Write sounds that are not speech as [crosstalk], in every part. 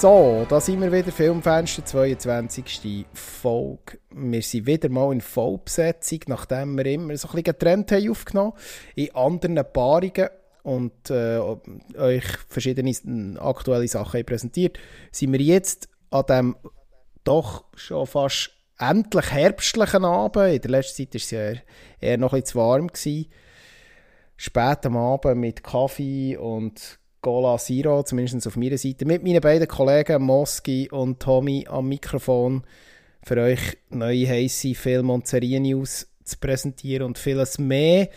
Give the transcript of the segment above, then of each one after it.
So, da sind wir wieder, Filmfenster, 22. Folge. Wir sind wieder mal in Vollbesetzung, nachdem wir immer so ein bisschen getrennt haben aufgenommen, in anderen Paarungen und äh, euch verschiedene aktuelle Sachen präsentiert, sind wir jetzt an dem doch schon fast endlich herbstlichen Abend. In der letzten Zeit war es ja eher, noch ein bisschen zu warm. Spät am Abend mit Kaffee und Gola Zero, zumindest auf meiner Seite, mit meinen beiden Kollegen Moski und Tommy am Mikrofon für euch neue heiße Film- und Serien-News zu präsentieren und vieles mehr.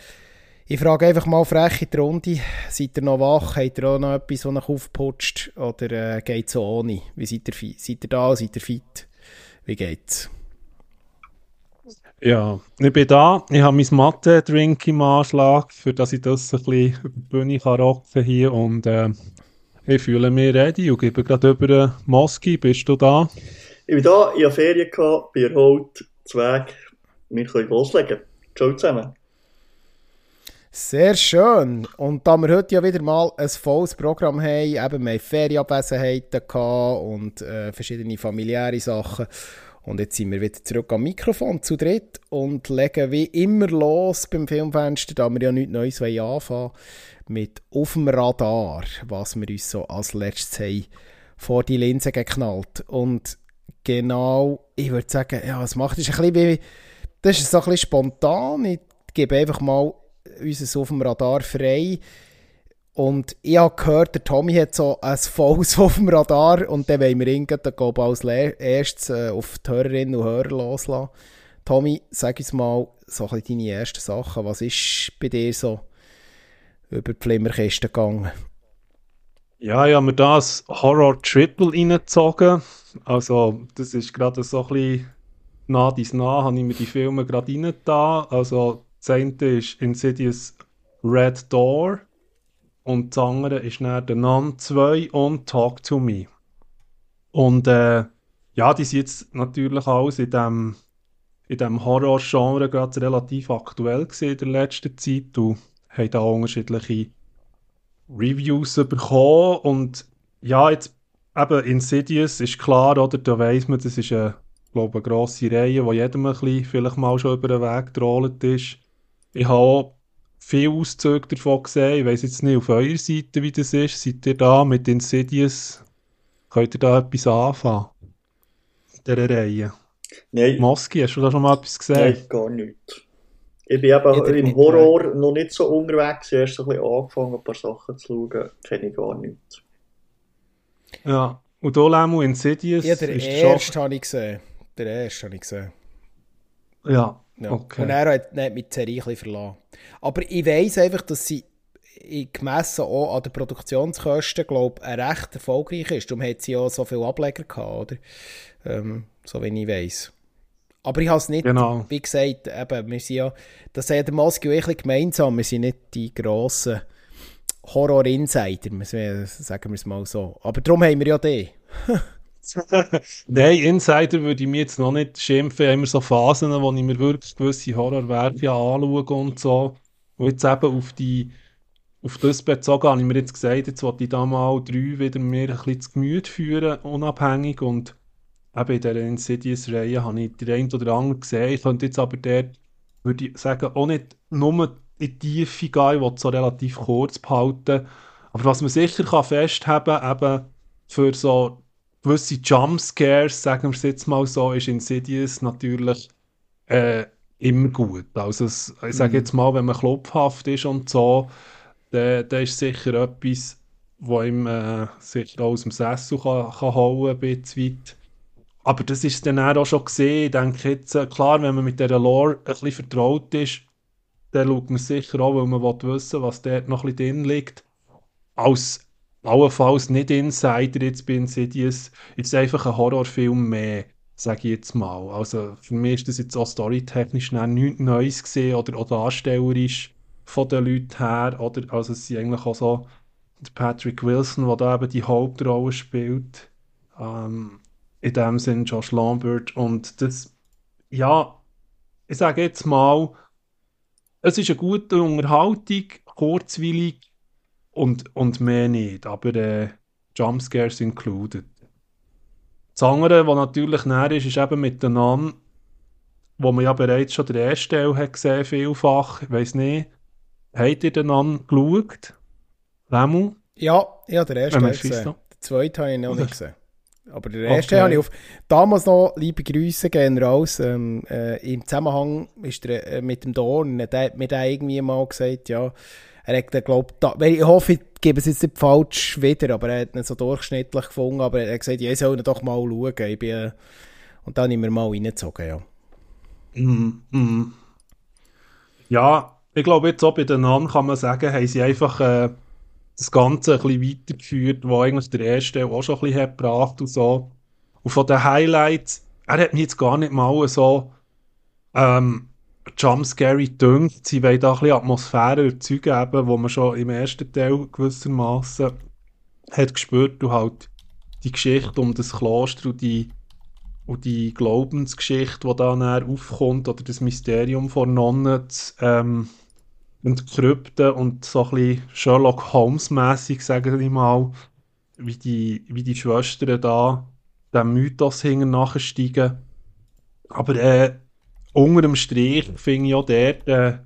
Ich frage einfach mal frech in die Runde, seid ihr noch wach, habt ihr auch noch etwas, das euch aufputscht oder äh, geht es so ohne? Wie seid ihr, seid ihr da, seid ihr fit? Wie geht's? Ja, ich bin da. Ich habe mein Mathe-Drink im Anschlag, für dass ich das ein bisschen über die Bühne kann rocken hier und äh, ich fühle mich ready und gebe gerade über Moski. Bist du da? Ich bin da, ich habe Ferien gehabt, bin erholt, Zweig. Wir können loslegen. Ciao zusammen. Sehr schön. Und da wir heute ja wieder mal ein volles Programm haben, eben wir haben Ferienabwesenheiten und äh, verschiedene familiäre Sachen. Und jetzt sind wir wieder zurück am Mikrofon zu dritt und legen wie immer los beim Filmfenster, da wir ja nichts Neues anfangen mit «Auf dem Radar», was wir uns so als letztes haben vor die Linse geknallt. Und genau, ich würde sagen, ja, es macht es ein bisschen wie, das ist so ein bisschen spontan. Ich gebe einfach mal unser auf dem Radar frei. Und ich habe gehört, der Tommy hat so ein volles [laughs] auf dem Radar und dann wollen wir ihn glaube als erstes äh, auf die Hörerinnen und Hörer loslassen. Tommy, sag uns mal so ein deine ersten Sachen. Was ist bei dir so über die Flimmerkiste gegangen? Ja, ich habe mir da ein Horror-Triple reingezogen. Also, das ist gerade so ein bisschen nah dies nah, habe ich mir die Filme gerade reingetan. Also, das eine ist Insidious Red Door und das andere ist dann The Nun 2 und Talk to Me. Und äh, ja, die sind jetzt natürlich alles in dem, in dem Horror-Genre gerade relativ aktuell gesehen in der letzten Zeit und haben da unterschiedliche Reviews bekommen und ja, jetzt eben Insidious ist klar, oder, da weiss man, das ist eine, glaube eine grosse Reihe, wo jedem ein bisschen vielleicht mal schon über den Weg gerollt ist. Ich habe viele Auszüge davon gesehen. Ich weiß jetzt nicht auf eurer Seite, wie das ist. Seid ihr da mit Insidious? Könnt ihr da etwas anfangen? In dieser Reihe? Nein. Moski, hast du da schon mal etwas gesehen? Nein, gar nicht. Ich bin eben im Horror noch nicht so unterwegs. Ich habe erst ein bisschen angefangen, ein paar Sachen zu schauen. Kenne ich gar nicht. Ja. Und hier Lemo Insidious ja, der ist erste schon... habe ich gesehen. Der erste habe ich gesehen. Ja. Ja. Okay. Und er hat, hat mich ein verlassen. Aber ich weiss einfach, dass sie gemessen auch an den Produktionskosten, glaube ich, recht erfolgreich ist. Darum hat sie auch so viele Ableger gehabt, oder? Ähm, so wie ich weiss. Aber ich habe es nicht, genau. wie gesagt, eben, wir sind ja, das hat der Moski und ich gemeinsam, wir sind nicht die grossen Horror-Insider, sagen wir es mal so. Aber darum haben wir ja die. [laughs] Nein, Insider würde ich mir jetzt noch nicht schimpfen. Immer so Phasen, wo ich mir wirklich gewisse Horrorwerke anschaue und so. Und jetzt eben auf die auf das bezogen habe ich mir jetzt gesagt, jetzt wollte ich da mal drei wieder mir ein bisschen zu Gemüte führen, unabhängig. Und eben in dieser Insidious-Reihe habe ich die ein oder andere gesehen. Ich könnte jetzt aber dort, würde ich sagen, auch nicht nur in die Tiefe gehen, ich will so relativ kurz behalten. Aber was man sicher kann festhalten kann, eben für so gewisse Jumpscares, sagen wir es jetzt mal so, ist Insidious natürlich äh, immer gut. Also es, ich sage mhm. jetzt mal, wenn man klopfhaft ist und so, dann, dann ist sicher etwas, wo ihm äh, sicher aus dem Sessel kann, kann holen ein bisschen weit. Aber das ist dann auch schon gesehen. Ich denke jetzt, äh, klar, wenn man mit dieser Lore ein bisschen vertraut ist, dann schaut man sicher auch, weil man wissen will, was dort noch ein bisschen drin liegt. Als allenfalls nicht Insider jetzt bei Insidious, ist einfach ein Horrorfilm mehr, sage ich jetzt mal. Also für mich ist das jetzt auch storytechnisch nichts Neues gesehen oder auch darstellerisch von den Leuten her. Oder, also es sind eigentlich auch so Patrick Wilson, der da eben die Hauptrolle spielt. Ähm, in dem Sinn Josh Lambert. Und das, ja, ich sage jetzt mal, es ist eine gute Unterhaltung, kurzweilig, und, und mehr nicht, aber äh, Jumpscares included. Das andere, was natürlich näher ist, ist eben mit den Namen, wo man ja bereits schon der erste Teil hat gesehen, vielfach. Ich weiss nicht, habt ihr den Namen geschaut? Lemu? Ja, ja, der erste Ja, habe ich Mephisto. gesehen. Den zweiten habe ich noch nicht [laughs] gesehen. Aber der erste Okay. habe ich auf... Damals noch, liebe Grüße gehen raus, ähm, äh, im Zusammenhang ist der, äh, mit dem Dorn, der mir da irgendwie mal gesagt, ja, er hat glaubt, da, weil ich hoffe, ich gebe es jetzt nicht falsch wieder, aber er hat ihn so durchschnittlich gefunden, aber er hat gesagt, ja, ich soll doch mal schauen. Ich bin, äh, und dann habe ich mir mal reingezogen, ja. Mhm, mhm. Ja, ich glaube, jetzt auch bei den Namen kann man sagen, haben sie einfach äh, das Ganze ein bisschen weitergeführt, wo eigentlich der erste auch schon ein bisschen hat gebracht und so. Und von den Highlights, er hat mich jetzt gar nicht mal so ähm, Jumpscary gedünkt. Sie wollen da ein bisschen Atmosphäre erzeugen, eben, wo man schon im ersten Teil gewissermaßen hat gespürt und halt die Geschichte um das Kloster und die und die Glaubensgeschichte, die da näher aufkommt, oder das Mysterium von Nonnen ähm, entkrypten und so ein bisschen Sherlock Holmes-mässig, sage ich mal, wie die, wie die Schwestern da dem Mythos hinten nachsteigen. Aber äh, unter dem Strich finde ich auch dort, äh,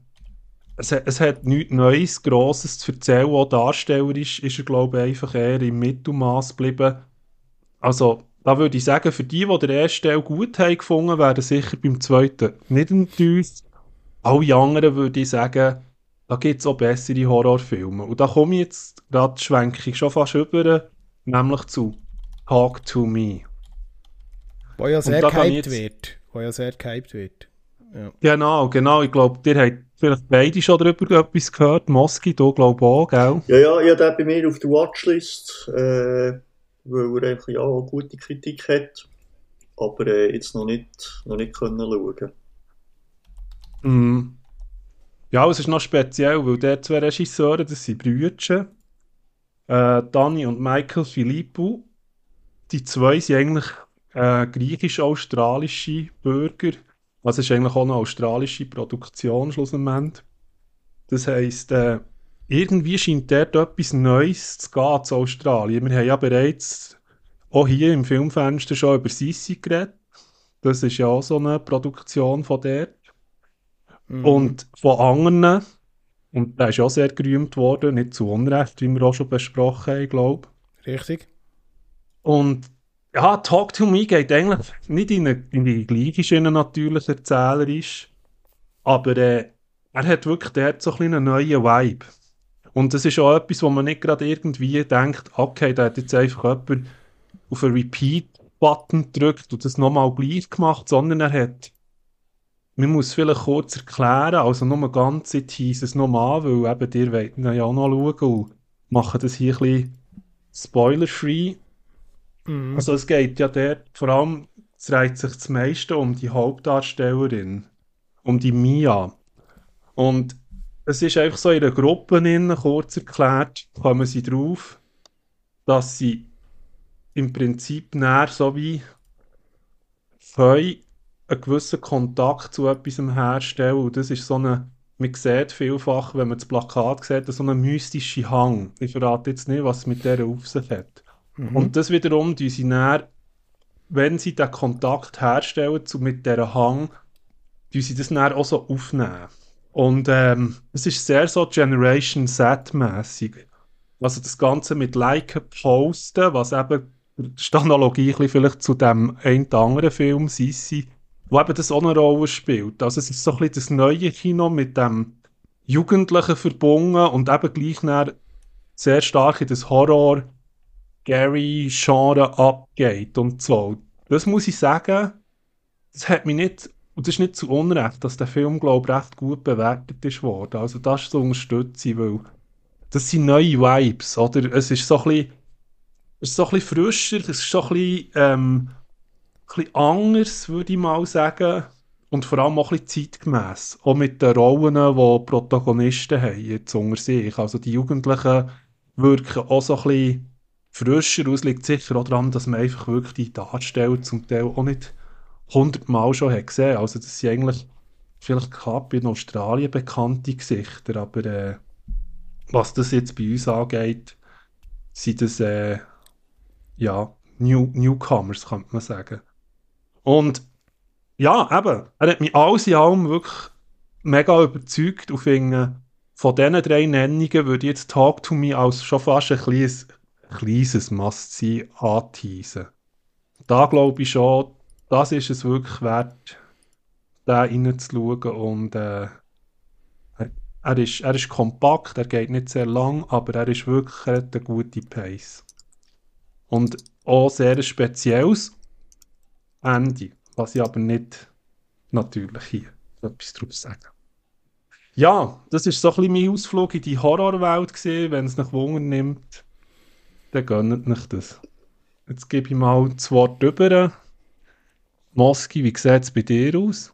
es, hat- es hat nichts Neues, Grosses zu erzählen. Auch darstellerisch ist er, glaube ich, einfach eher im Mittelmaß geblieben. Also, da würde ich sagen, für die, die den ersten Teil gut haben gefunden, werden sicher beim zweiten nicht enttäuscht. Alle anderen würde ich sagen, da gibt es auch bessere Horrorfilme. Und da komme ich jetzt, gerade schwenke ich schon fast über, nämlich zu Talk to Me. Wo ja sehr gehypt wird. Wo ja sehr gehypt wird. Ja. Genau, genau. Ich glaube, ihr habt vielleicht beide schon darüber etwas gehört. Moski, du glaube auch, gell? Ja, ja, ich habe den bei mir auf der Watchlist, äh, weil er einfach ja auch gute Kritik hat, aber äh, jetzt noch nicht, noch nicht können schauen. Mhm. Ja, es ist noch speziell, weil der zwei Regisseure, das sind Brüder, äh, Dani und Michael Filippo. Die zwei sind eigentlich äh, griechisch-australische Bürger. Also es ist eigentlich auch eine australische Produktion schlussendlich. Das heisst, äh, irgendwie scheint dort etwas Neues zu gehen zu Australien. Wir haben ja bereits auch hier im Filmfenster schon über Sissi geredet. Das ist ja auch so eine Produktion von dort. Mhm. Und von anderen, und der ist auch sehr gerühmt worden, nicht zu Unrecht, wie wir auch schon besprochen haben, glaube Richtig? Und ja, Talk to Me geht eigentlich nicht in, eine, in die gleiche Schiene natürlich erzählerisch, aber äh, er hat wirklich dort so ein einen neuen Vibe. Und das ist auch etwas, wo man nicht gerade irgendwie denkt, okay, da hat jetzt einfach jemand auf einen Repeat-Button gedrückt und das nochmal gleich gemacht, sondern er hat man muss vielleicht kurz erklären, also nur ganz, tease es nochmal weil eben ihr wollt ja auch noch schauen und machen das hier ein bisschen spoiler-free. Mhm. Also es geht ja dort, vor allem es dreht sich das meiste um die Hauptdarstellerin, um die Mia. Und es ist einfach so in einer Gruppe innen, kurz erklärt, kommen sie drauf, dass sie im Prinzip näher so wie können einen gewissen Kontakt zu etwas herstellen. Und das ist so eine, man sieht vielfach, wenn man das Plakat sieht, so eine mystische Hang. Ich verrate jetzt nicht, was es mit der auf sich hat. Mhm. Und das wiederum, die sie näher, wenn sie den Kontakt herstellen zu, mit dieser Hang, die sie das näher auch so aufnehmen. Und ähm, es ist sehr so Generation Z-mäßig. Also das Ganze mit Liken posten, was eben die Analogie vielleicht zu dem einen anderen Film Sissi, wo eben das auch eine Rolle spielt. Also es ist so ein bisschen das neue Kino mit dem Jugendlichen verbunden und eben gleich sehr stark in das Horror Gary Genre abgeht und so. Das muss ich sagen, das hat mich nicht, und das ist nicht zu Unrecht, dass der Film, glaube ich, recht gut bewertet ist worden. Also das ist zu unterstützen, weil das sind neue Vibes, oder? Es ist so ein bisschen, es ist so ein frischer, es ist so ein bisschen, ähm, ein bisschen anders, würde ich mal sagen. Und vor allem auch ein bisschen zeitgemäß. Auch mit den Rollen, die die Protagonisten haben, jetzt unter sich. Also die Jugendlichen wirken auch so ein bisschen frischer. Es liegt sicher auch daran, dass man einfach wirklich die Darsteller zum Teil auch nicht hundertmal schon hat gesehen. Also das sind eigentlich vielleicht knapp in Australien bekannte Gesichter, aber äh, was das jetzt bei uns angeht, sind das äh, ja New Newcomers, könnte man sagen. Und ja, eben, er hat mich alles in allem wirklich mega überzeugt und von diesen drei Nennungen würde ich jetzt Talk to Me als schon fast ein kleines, kleines Must-See anteasen. Da glaube ich schon, das ist es wirklich wert, da reinzuschauen und äh, er, ist, er ist kompakt, er geht nicht sehr lang, aber er ist wirklich er hat eine gute Pace. Und auch sehr spezielles Ende, was ich aber nicht natürlich hier etwas drauf sagen. Ja, das ist so ein bisschen mein Ausflug in die Horrorwelt. Wenn es nach Wunder nimmt, dann gönnt nicht das. Jetzt gebe ich mal das Wort über. Moski, wie sieht es bei dir aus?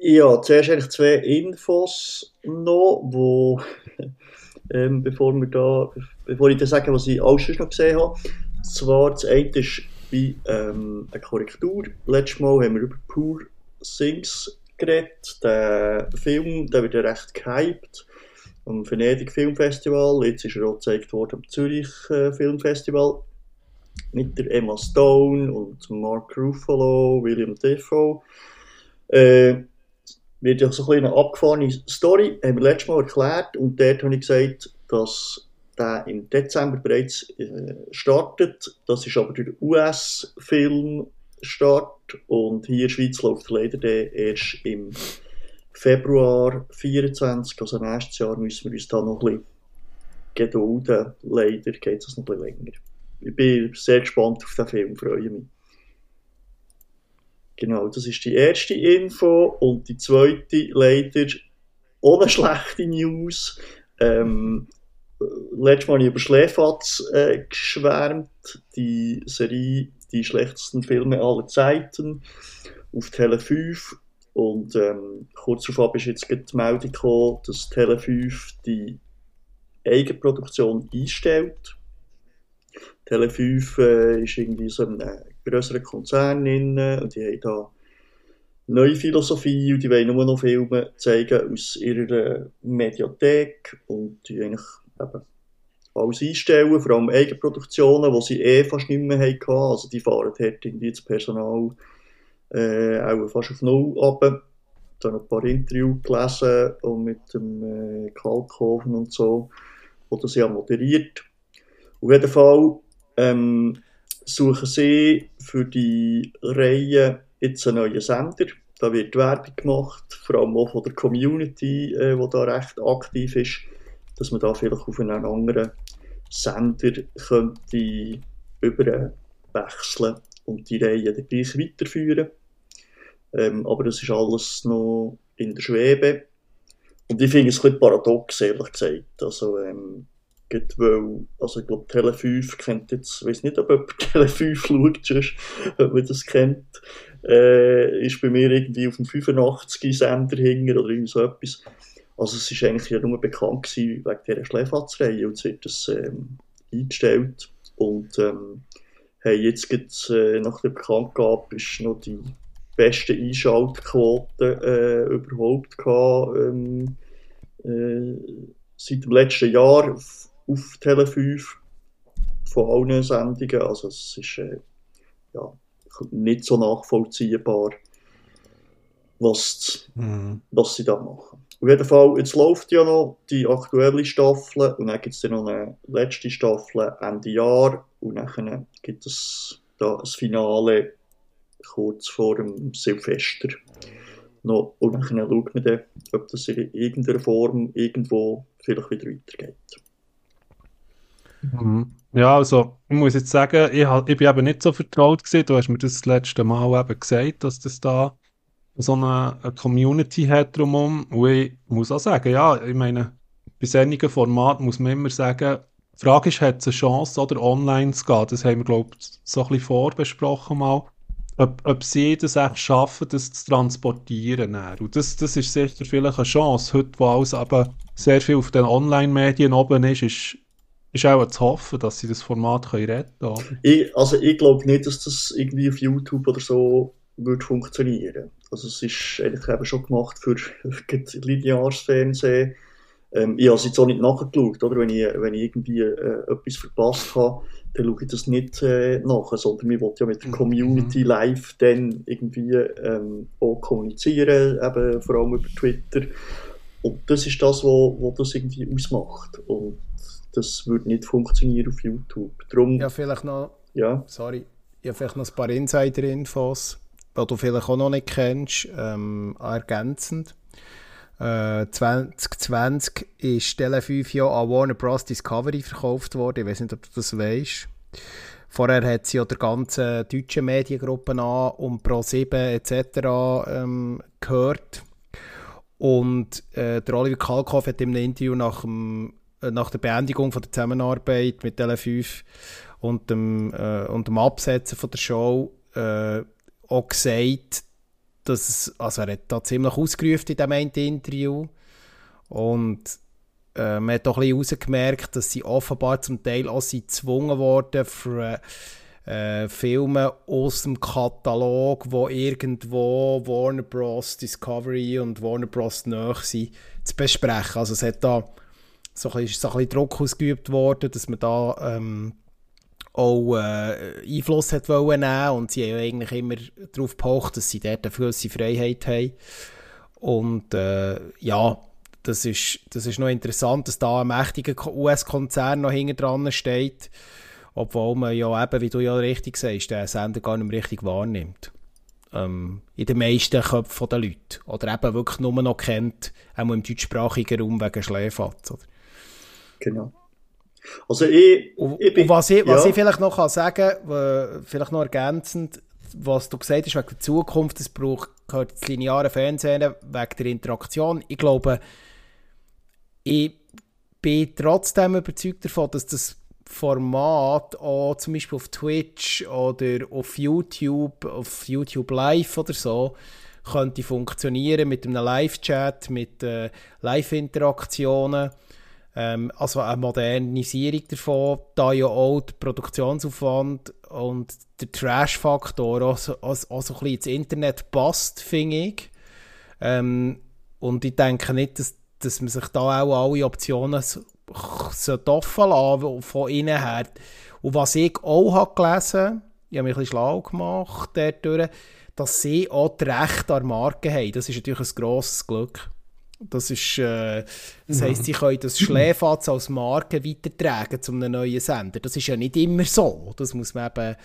Ja, zuerst eigentlich zwei Infos noch, wo, [laughs] ähm, bevor, wir da, bevor ich dann sage, was ich alles noch gesehen habe. Zwar, das eine ist bei ähm, eine Korrektur. Letztes Mal haben wir über Poor Things geredet. Der Film der wird ja recht gehypt am Venedig Filmfestival. Jetzt ist er auch gezeigt worden am Zürich äh, Filmfestival mit der Emma Stone und Mark Ruffalo, William Defoe. Äh, wird ja so eine abgefahrene Story, haben wir letztes Mal erklärt und dort habe ich gesagt, dass der im Dezember bereits äh, startet. Das ist aber der US-Filmstart und hier in der Schweiz läuft leider erst im Februar 24, also nächstes Jahr müssen wir uns da noch ein bisschen gedulden. Leider geht es noch ein bisschen länger. Ich bin sehr gespannt auf den Film, freue mich. Genau, das ist die erste Info. Und die zweite, leider ohne schlechte News. Ähm, letztes Mal habe ich über Schläfatz äh, geschwärmt. Die Serie Die schlechtesten Filme aller Zeiten auf Tele 5. Und ähm, kurz darauf ist jetzt die Meldung gekommen, dass Tele 5 die Eigenproduktion einstellt. Tele 5 äh, ist irgendwie so ein größeren Konzern drin und die haben da neue Philosophie und die wollen nur noch Filme zeigen aus ihrer Mediathek und die eigentlich eben alles einstellen, vor allem Eigenproduktionen, die sie eh fast nicht mehr hatten. Also die fahren dort irgendwie das Personal äh, auch fast auf Null ab. Ich habe ein paar Interviews gelesen und mit dem äh, Kalkhofen und so, wo das ja moderiert. Auf jeden Fall ähm, suchen sie für die Reihe jetzt einen neuen Sender. Da wird Werbung gemacht, vor allem auch von der Community, äh, die da recht aktiv ist, dass man da vielleicht auf einen anderen Sender könnte überwechseln und die Reihe dann gleich weiterführen. Ähm, aber das ist alles noch in der Schwebe. Und ich finde es ein bisschen paradox, ehrlich gesagt. Also, ähm, Geht, weil, also ich glaube, Tele 5 kennt jetzt, ich weiß nicht, ob jemand [laughs] Tele 5 schaut, sonst, ob man das kennt, äh, ist bei mir irgendwie auf dem 85 Sender hinger oder irgend so etwas. Also es ist eigentlich ja nur bekannt gewesen wegen dieser Schläfatzreihe und jetzt wird das ähm, eingestellt und ähm, hey, jetzt gibt's, äh, nach der Bekanntgabe ist noch die beste Einschaltquote äh, überhaupt gehabt, ähm, äh, seit dem letzten Jahr auf Tele 5 von allen Sendungen. Also es ist äh, ja, nicht so nachvollziehbar, was, mhm. was sie da machen. Auf jeden Fall, jetzt läuft ja noch die aktuelle Staffel und dann gibt es dann noch eine letzte Staffel Ende Jahr und dann gibt es da ein Finale kurz vor dem Silvester. Noch, und dann schaut man dann, ob das in irgendeiner Form irgendwo vielleicht wieder weitergeht. Mhm. Ja, also ich muss jetzt sagen, ich, ich bin eben nicht so vertraut gewesen. Du hast mir das, das letzte Mal eben gesagt, dass das da so eine, eine Community hat drumherum. Und ich muss auch sagen, ja, ich meine, bei solchen Formaten muss man immer sagen, die Frage ist, hat es eine Chance, oder online zu gehen? Das haben wir, glaube ich, so ein bisschen vorbesprochen mal. Ob, ob sie das echt schaffen, das zu transportieren. Und das, das ist sicher vielleicht eine Chance. Heute, wo alles aber sehr viel auf den Online-Medien oben ist, ist ist auch zu hoffen, dass sie das Format können retten können. Ich, also ich glaube nicht, dass das irgendwie auf YouTube oder so würde funktionieren. Also es ist eigentlich eben schon gemacht für, für lineares Fernsehen. Ähm, ich habe es jetzt auch nicht nachgeschaut, oder? Wenn, ich, wenn ich irgendwie äh, etwas verpasst habe, dann schaue ich das nicht äh, nach, sondern wir wollen ja mit der mhm. Community live dann irgendwie ähm, auch kommunizieren, eben vor allem über Twitter. Und das ist das, was wo, wo das irgendwie ausmacht. Und das würde nicht funktionieren auf YouTube. Darum, ja, vielleicht noch, ja. sorry, ja, vielleicht noch ein paar Insider-Infos, die du vielleicht auch noch nicht kennst, ähm, ergänzend. Äh, 2020 ist Tele 5 ja an Warner Bros. Discovery verkauft worden. Ich weiß nicht, ob du das weißt. Vorher hat sie ja der ganzen deutschen Mediengruppen an und Pro7 etc. Ähm, gehört. Und äh, der Oliver Kalkoff hat im Interview nach, dem, äh, nach der Beendigung von der Zusammenarbeit mit Tele 5 und dem, äh, und dem Absetzen von der Show äh, auch gesagt, dass also er hat da ziemlich ausgerufen in diesem Interview und äh, man hat auch ein bisschen herausgemerkt, dass sie offenbar zum Teil auch gezwungen worden für äh, Filme aus dem Katalog, wo irgendwo Warner Bros. Discovery und Warner Bros. nahe sind, zu besprechen. Also es hat da so ein bisschen, so ein bisschen Druck ausgeübt worden, dass man da ähm, auch äh, Einfluss hat wollen nehmen und sie haben ja eigentlich immer darauf gepocht, dass sie dort eine gewisse Freiheit haben. Und äh, ja, das ist, das ist noch interessant, dass da ein mächtiger US-Konzern noch hinten dran steht, obwohl man ja eben, wie du ja richtig sagst, den Sender gar nicht mehr richtig wahrnimmt. Ähm, in den meisten Köpfen der Leute. Oder eben wirklich nur noch kennt, auch im deutschsprachigen Raum wegen Schläfatz. Genau. Also ich, ich bin, und was, ich, was ja. ich vielleicht noch kann sagen kann, vielleicht noch ergänzend, was du gesagt hast wegen der Zukunft, das braucht, gehört das lineare Fernsehen wegen der Interaktion. Ich glaube, ich bin trotzdem überzeugt davon, dass das Format auch zum Beispiel auf Twitch oder auf YouTube, auf YouTube Live oder so, könnte funktionieren mit einem Live-Chat, mit äh, Live-Interaktionen ähm, also eine Modernisierung davon, da ja auch der Produktionsaufwand und der Trash-Faktor auch, so, auch, so ein bisschen ins Internet passt, finde ich. Ähm, und ich denke nicht, dass, dass man sich da auch alle Optionen offen lassen von innen her. Und was ich auch habe gelesen ich habe mich ein bisschen schlau gemacht dadurch, dass sie auch das Recht an Marke haben. Das ist natürlich ein grosses Glück. Das ist, äh, das mhm. heisst, sie können das Schläfatz als Marke weitertragen zu einem neuen Sender. Das ist ja nicht immer so. Das muss man eben,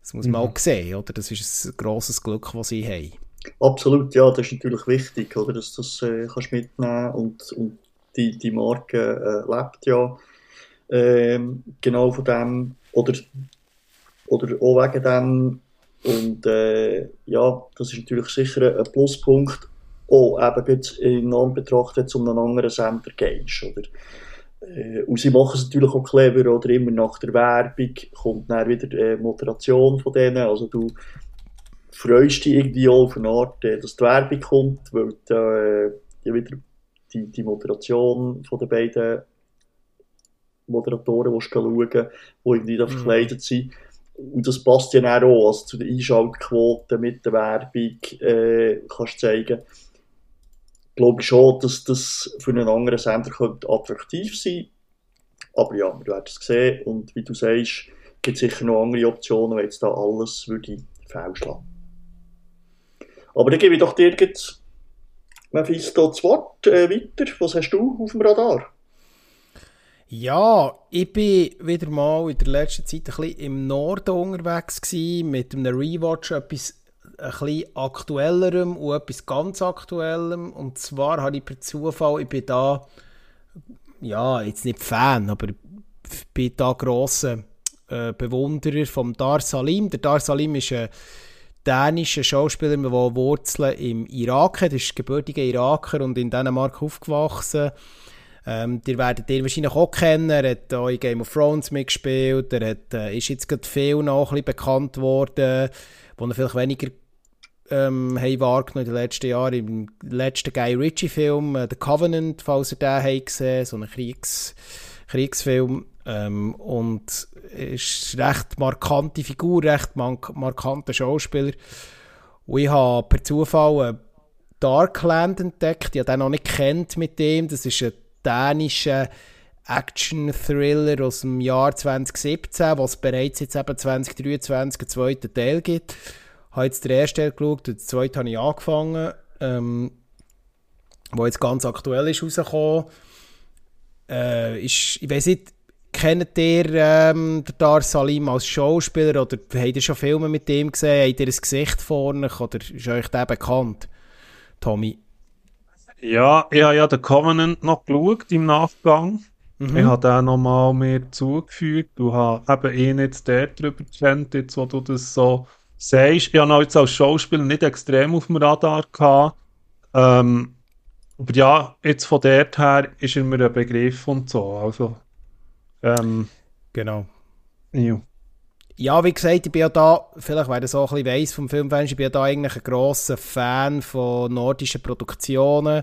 das muss man mhm. auch sehen, oder? Das ist ein grosses Glück, das sie haben. Absolut, ja, das ist natürlich wichtig, oder? Dass du das äh, kannst mitnehmen und, und die, die Marke äh, lebt ja ähm, genau von dem oder, oder auch wegen dem und äh, ja, das ist natürlich sicher ein Pluspunkt auch eben in Anbetracht jetzt um einen anderen Sender gehst. Oder? Äh, und sie machen es natürlich auch clever, oder immer nach der Werbung kommt dann wieder die äh, Moderation von denen, also du freust dich irgendwie auch auf eine Art, äh, dass die Werbung kommt, weil ja wieder die, die Moderation von den beiden Moderatoren willst schauen, die irgendwie da mhm. verkleidet sind. Und das passt ja auch, also zu den Einschaltquoten mit der Werbung äh, kannst du zeigen glaube schon, dass das für einen anderen Sender könnte attraktiv sein Aber ja, wir werden es sehen. Und wie du sagst, gibt es sicher noch andere Optionen, wenn jetzt da alles würde fehlschlagen. Aber dann gebe ich doch dir jetzt, Mephisto, das Wort äh, weiter. Was hast du auf dem Radar? Ja, ich bin wieder mal in der letzten Zeit ein bisschen im Norden unterwegs gewesen, mit einem Rewatch etwas bisschen aktuellerem und etwas ganz Aktuellem. Und zwar habe ich per Zufall, ich bin da, ja, jetzt nicht Fan, aber ich bin da grosser äh, Bewunderer vom Dar Salim. Der Dar Salim ist ein dänischer Schauspieler, der Wurzeln im Irak hat. Er ist gebürtiger Iraker und in Dänemark aufgewachsen. Ähm, ihr werdet ihn wahrscheinlich auch kennen. Er hat auch in Game of Thrones mitgespielt. Er hat, äh, ist jetzt gerade viel noch ein bisschen bekannt worden, wo er vielleicht weniger ähm, haben wahrgenommen in den letzten Jahren. Im letzten Guy Ritchie-Film, äh, The Covenant, falls ihr den habt gesehen so einen Kriegs Kriegsfilm. Ähm, und ist eine recht markante Figur, recht markanter Schauspieler. Und ich habe per Zufall Darkland entdeckt. Ich habe den noch nicht kennt mit dem. Das ist ein dänischer Action-Thriller aus dem Jahr 2017, was bereits jetzt eben 2023 einen zweiten Teil gibt. Habe jetzt den ersten Teil geschaut, den zweiten habe ich angefangen, ähm, wo jetzt ganz aktuell ist rausgekommen. Äh, ist, ich weiß nicht, kennt ihr ähm, Dar Salim als Schauspieler oder habt ihr schon Filme mit ihm gesehen? Habt ihr ein Gesicht vorne oder ist euch der bekannt, Tommy? Ja, ich habe ja den Covenant noch geschaut im Nachgang. Mhm. Ich habe den nochmal mir zugefügt und habe eben eh jetzt darüber kennt, jetzt wo du das so sagst. Ich habe ihn jetzt als Schauspieler nicht extrem auf dem Radar gehabt. Ähm, aber ja, jetzt von dort her ist er mir ein Begriff und so. Also, ähm, genau. Ja. Ja, wie gesagt, ich bin ja da, vielleicht wer das auch ein bisschen weiss vom Filmfans, ich bin ja da eigentlich ein grosser Fan von nordischen Produktionen.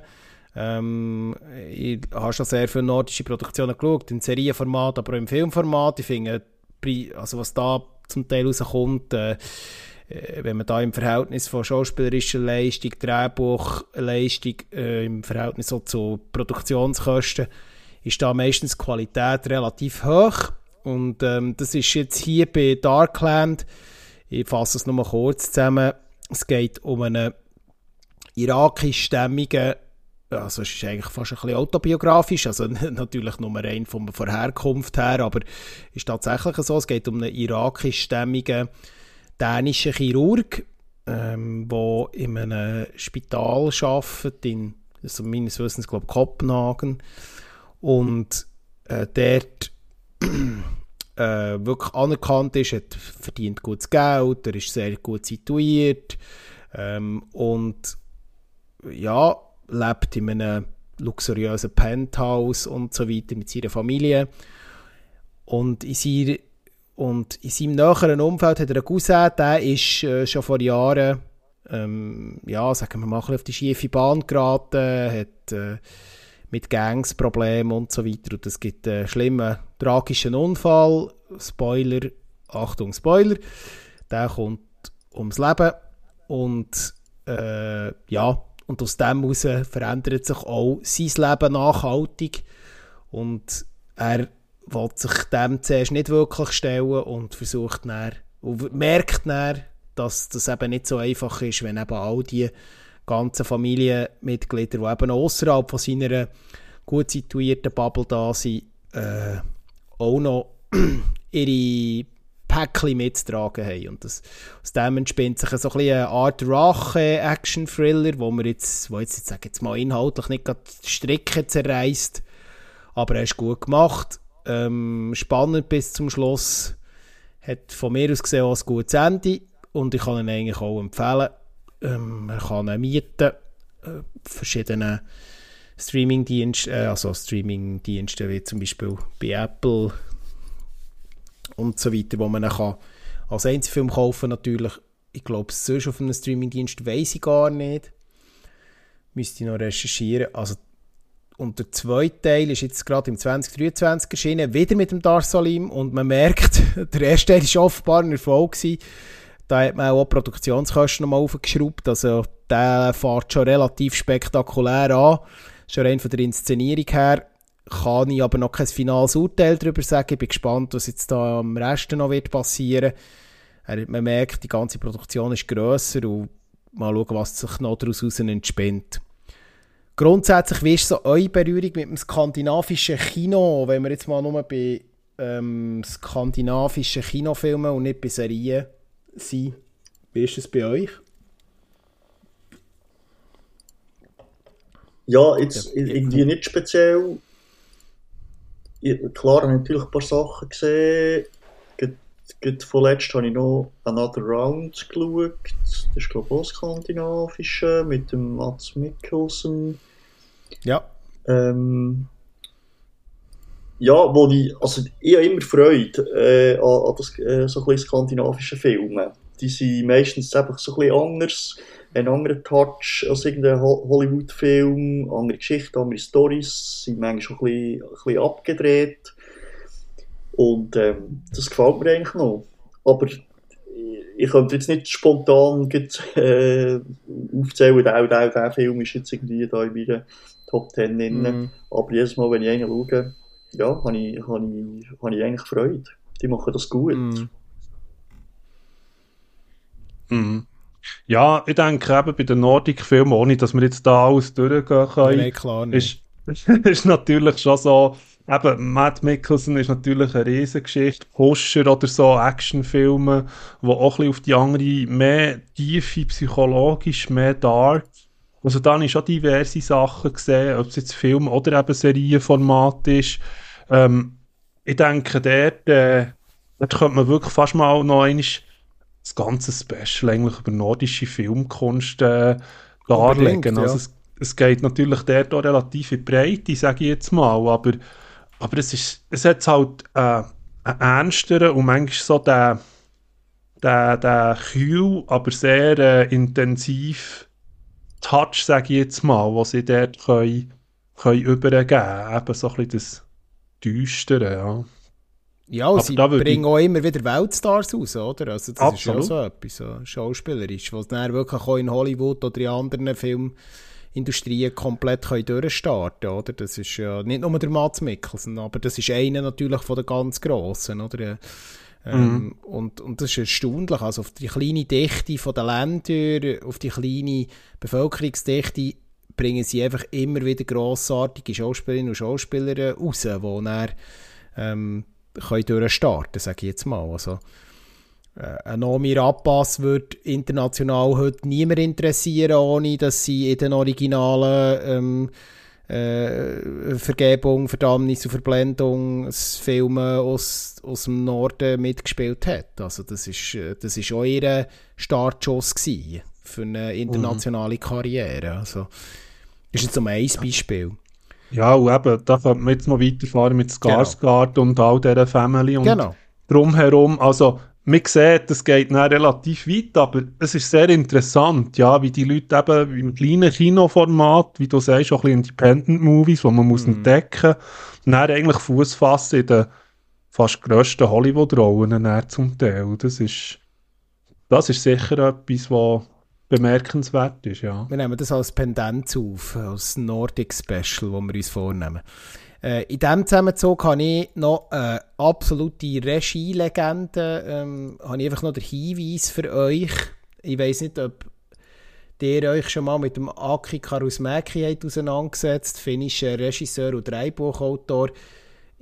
Ähm, ich habe schon sehr viele nordische Produktionen geschaut, im Serienformat, aber auch im Filmformat. Ich finde, also was da zum Teil rauskommt, äh, äh, wenn man da im Verhältnis von schauspielerischer Leistung, Drehbuchleistung, äh, im Verhältnis so zu Produktionskosten, ist da meistens die Qualität relativ hoch. Und ähm, das ist jetzt hier bei Darkland, ich fasse es nur mal kurz zusammen, es geht um einen irakischstämmigen, also es ist eigentlich fast ein bisschen autobiografisch, also [laughs] natürlich nur rein von, von Herkunft her, aber es ist tatsächlich so, es geht um einen irakischstämmigen dänischen Chirurg, ähm, der in einem Spital arbeitet, in also meines Wissens, glaube ich, Kopenhagen. Und äh, dort [clears throat] äh, wirklich anerkannt ist, hat, verdient gutes Geld, er ist sehr gut situiert ähm, und ja, lebt in einem luxuriösen Penthouse und so weiter mit seiner Familie. Und in, seiner, und in seinem näheren Umfeld hat er einen Cousin, der ist äh, schon vor Jahren, ähm, ja, sagen wir mal, auf die schiefe Bahn geraten, hat äh, mit Gangsproblemen und so weiter. Und es gibt einen schlimmen, tragischen Unfall. Spoiler, Achtung, Spoiler. Der kommt ums Leben. Und äh, ja, und aus dem heraus verändert sich auch sein Leben nachhaltig. Und er will sich dem zuerst nicht wirklich stellen und versucht dann, und merkt dann, dass das eben nicht so einfach ist, wenn eben all die ganzen Familienmitglieder, die eben außerhalb von seiner gut situierten Bubble da sind, äh, auch noch [clears throat] ihre Päckchen mitzutragen haben. Und das, aus dem entspinnt sich so ein eine Art Rache-Action-Thriller, wo man jetzt, wo jetzt, jetzt, sag jetzt mal inhaltlich nicht gerade die Strecke zerreißt, aber er ist gut gemacht, ähm, spannend bis zum Schluss, hat von mir aus gesehen auch ein gutes Ende. Und ich kann ihn eigentlich auch empfehlen. Ähm, man kann ihn mieten, äh, verschiedene Streamingdienste, äh, also Streamingdienste wie zum Beispiel bei Apple und so weiter, wo man kann als Einzelfilm kaufen natürlich. Ich glaube, sonst auf einem Streamingdienst weiß ich gar nicht. Müsste ich noch recherchieren. Also, und der zweite Teil ist jetzt gerade im 2023 erschienen, wieder mit dem Dar Salim und man merkt, [laughs] der erste Teil war offenbar ein Erfolg gewesen. Da hat man auch Produktionskosten nochmal aufgeschraubt. Also der fährt schon relativ spektakulär an. Schon rein von der Inszenierung her kann ich aber noch kein finales Urteil darüber sagen. Ich bin gespannt, was jetzt da am Rest noch wird passieren wird. Man merkt, die ganze Produktion ist grösser und mal schauen, was sich noch daraus entspinnt. Grundsätzlich, wie ist so eure Berührung mit dem skandinavischen Kino, wenn wir jetzt mal nur bei ähm, skandinavischen Kinofilmen und nicht bei Serien sind? Wie ist es bei euch? Ja, jetzt irgendwie nicht speziell. Klar, habe ich natürlich ein paar Sachen gesehen. Gerade vorletzt habe ich noch Another Round geschaut. Das ist, glaube ich, auch skandinavische mit dem Mats Mikkelsen. Ja. Ähm, ja, wo ich, also ich habe immer Freude äh, an, an das, äh, so ein skandinavischen Filmen. Die sind meistens einfach so ein bisschen anders einen anderen Touch als irgendein Hollywood-Film, andere Geschichten, andere Stories, sind manchmal schon ein bisschen, ein bisschen abgedreht. Und ähm, das gefällt mir eigentlich noch. Aber ich könnte jetzt nicht spontan äh, aufzählen, der, der, der Film ist jetzt irgendwie da in meiner Top 10 drin. Mm. Aber jedes Mal, wenn ich einen schaue, ja, habe ich, hab ich, hab ich eigentlich Freude. Die machen das gut. Mm. Mhm. Ja, ich denke eben bei den Nordic-Filmen, ohne dass wir jetzt da alles durchgehen können, Nein, klar nicht. ist, [laughs] ist natürlich schon so, eben, Matt Mikkelsen ist natürlich eine Riesengeschichte, Pusher oder so, Actionfilme, die auch ein bisschen auf die andere, mehr tiefe, psychologisch, mehr dark. Also da habe ich schon diverse Sachen gesehen, ob es jetzt Film oder eben Serienformat ist. Ähm, ich denke, dort, äh, dort könnte man wirklich fast mal noch einmal das ganze Special eigentlich über nordische Filmkunst äh, darlegen. Unbedingt, ja. Also es, es geht natürlich dort auch relativ in die Breite, sage ich jetzt mal, aber, aber es, ist, es hat halt äh, einen ernsteren und manchmal so den, den, den kühl, aber sehr äh, intensiv Touch, sage ich jetzt mal, was sie dort können, können übergeben. Eben so ein bisschen das Düstere, ja. Ja, und Aber sie bringen auch immer wieder Weltstars raus, oder? Also das Absolut. ist ja so etwas, so schauspielerisch, was dann wirklich auch in Hollywood oder in anderen Filmindustrien komplett können durchstarten oder? Das ist ja nicht nur der Mats Mikkelsen, aber das ist einer natürlich von den ganz Grossen, oder? Ähm, und, und das ist erstaunlich, also auf die kleine Dichte von den Ländern, auf die kleine Bevölkerungsdichte bringen sie einfach immer wieder grossartige Schauspielerinnen und Schauspieler raus, die dann ähm, können durchstarten, sage ich jetzt mal. Also, äh, ein Nomi Rappas wird international heute niemand interessieren, ohne dass sie in den originalen ähm, äh, Vergebung, Verdammnis und Verblendungsfilmen aus, aus dem Norden mitgespielt hat. Also das ist, äh, das ist auch ihr Startschuss für eine internationale Karriere. Also, ist jetzt um ein Beispiel. Ja, und eben, da könnte man jetzt mal weiterfahren mit Skarsgård und all dieser Family und Genau. drumherum. Also, man sieht, es geht dann relativ weit, aber es ist sehr interessant, ja, wie die Leute eben im kleinen Kinoformat, wie du sagst, auch ein bisschen Independent-Movies, die man muss entdecken und dann eigentlich Fuß fassen in den fast grössten Hollywood-Rollen zum Teil. Das ist, das ist sicher etwas, was bemerkenswert ist, ja. Wir nehmen das als Pendenz auf, als Nordic Special, das wir uns vornehmen. Äh, in diesem Zusammenzug habe ich noch eine absolute Regielegende. Ähm, habe ich einfach noch den Hinweis für euch. Ich weiß nicht, ob ihr euch schon mal mit dem Aki Karusmäki auseinandergesetzt, finnischer Regisseur und Drehbuchautor.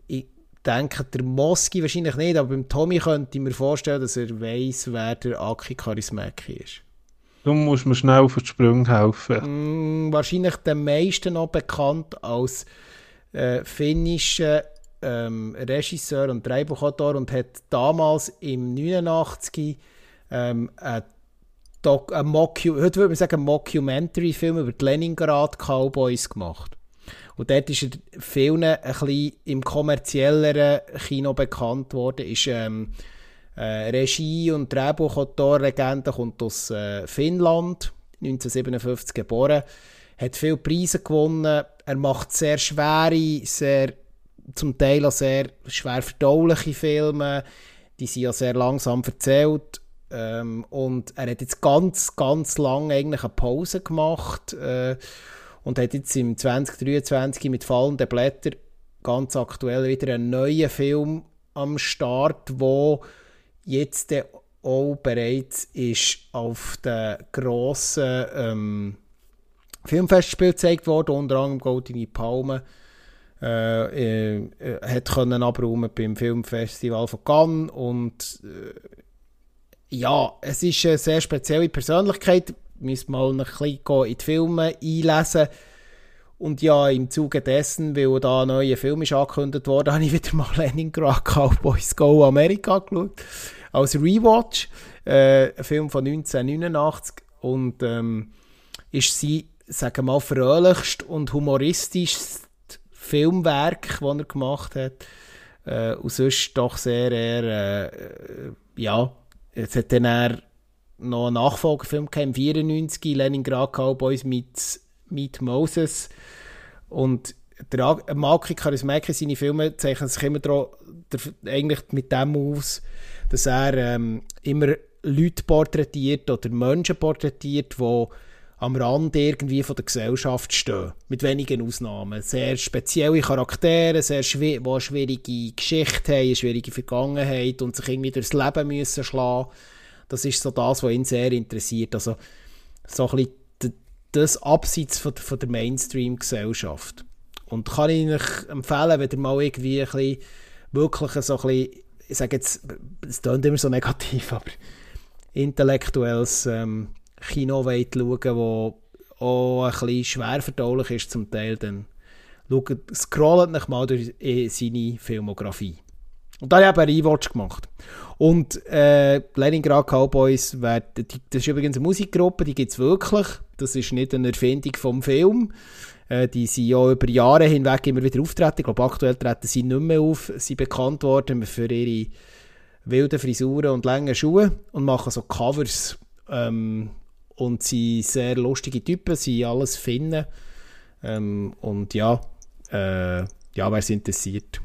Ich denke, der Moski wahrscheinlich nicht, aber beim Tommy könnte ich mir vorstellen, dass er weiß, wer der Aki Karusmäki ist. Du musst mir schnell auf die Sprünge helfen. Mm, wahrscheinlich den meisten noch bekannt als äh, finnischer ähm, Regisseur und Drehbuchautor und hat damals im 89 ähm, ein Doc, ein Mocu heute würde man sagen, einen Mockumentary-Film über die Leningrad Cowboys gemacht. Und dort ist er vielen ein bisschen im kommerzielleren Kino bekannt worden, ist ähm, äh, Regie- und Drehbuchautor-Legende, kommt aus äh, Finnland, 1957 geboren, hat viele Preise gewonnen, er macht sehr schwere, sehr, zum Teil auch sehr schwer verdauliche Filme, die sind ja sehr langsam erzählt. Ähm, und er hat jetzt ganz, ganz lange eigentlich eine Pause gemacht äh, und hat jetzt im 2023 mit fallenden Blättern ganz aktuell wieder einen neuen Film am Start, wo jetzt auch bereits ist auf den grossen ähm, Filmfestspiel gezeigt worden, unter anderem Goldene Palme. Äh, äh, hat abräumen beim Filmfestival von Cannes und äh, ja, es ist eine sehr spezielle Persönlichkeit. Müssen mal ein bisschen in die Filme einlesen. Und ja, im Zuge dessen, weil da ein neuer Film ist angekündigt worden, [laughs] habe ich wieder mal Leningrad Cowboys Go America geschaut. Als Rewatch. Äh, ein Film von 1989. Und ähm, ist sie, sagen wir mal, fröhlichst und humoristischst Filmwerk, das er gemacht hat. Äh, und sonst doch sehr eher, äh, ja, es hat dann eher noch einen Nachfolgefilm gegeben, im 94, Leningrad Cowboys mit Meet Moses. Und der Maki Charismaki, seine Filme zeichnen sich immer eigentlich mit dem aus, dass er ähm, immer Leute porträtiert oder Menschen porträtiert, die am Rand irgendwie von der Gesellschaft stehen, mit wenigen Ausnahmen. Sehr spezielle Charaktere, sehr schwi die eine schwierige Geschichte haben, eine schwierige Vergangenheit und sich irgendwie durchs Leben müssen schlagen. Das ist so das, was ihn sehr interessiert. Also so ein bisschen das abseits von, von der Mainstream-Gesellschaft. Und kann ich euch empfehlen, wenn ihr mal irgendwie ein bisschen, wirklich so ein bisschen, ich sage jetzt, es klingt immer so negativ, [laughs] aber intellektuelles ähm, Kino wollt schauen, wo auch ein bisschen schwer verdaulich ist zum Teil, dann schaut, scrollt nicht mal durch seine Filmografie. Und da habe ich eben Rewatch gemacht. Und äh, Leningrad Cowboys, das ist übrigens eine Musikgruppe, die gibt es wirklich. Das ist nicht eine Erfindung vom Film. Äh, die sind ja über Jahre hinweg immer wieder auftreten. Ich glaube, aktuell treten sie nicht mehr auf. Sie sind bekannt worden für ihre wilden Frisuren und langen Schuhe und machen so Covers. Ähm, und sie sind sehr lustige Typen, sie alles finden. Ähm, und ja, äh, ja, wer es interessiert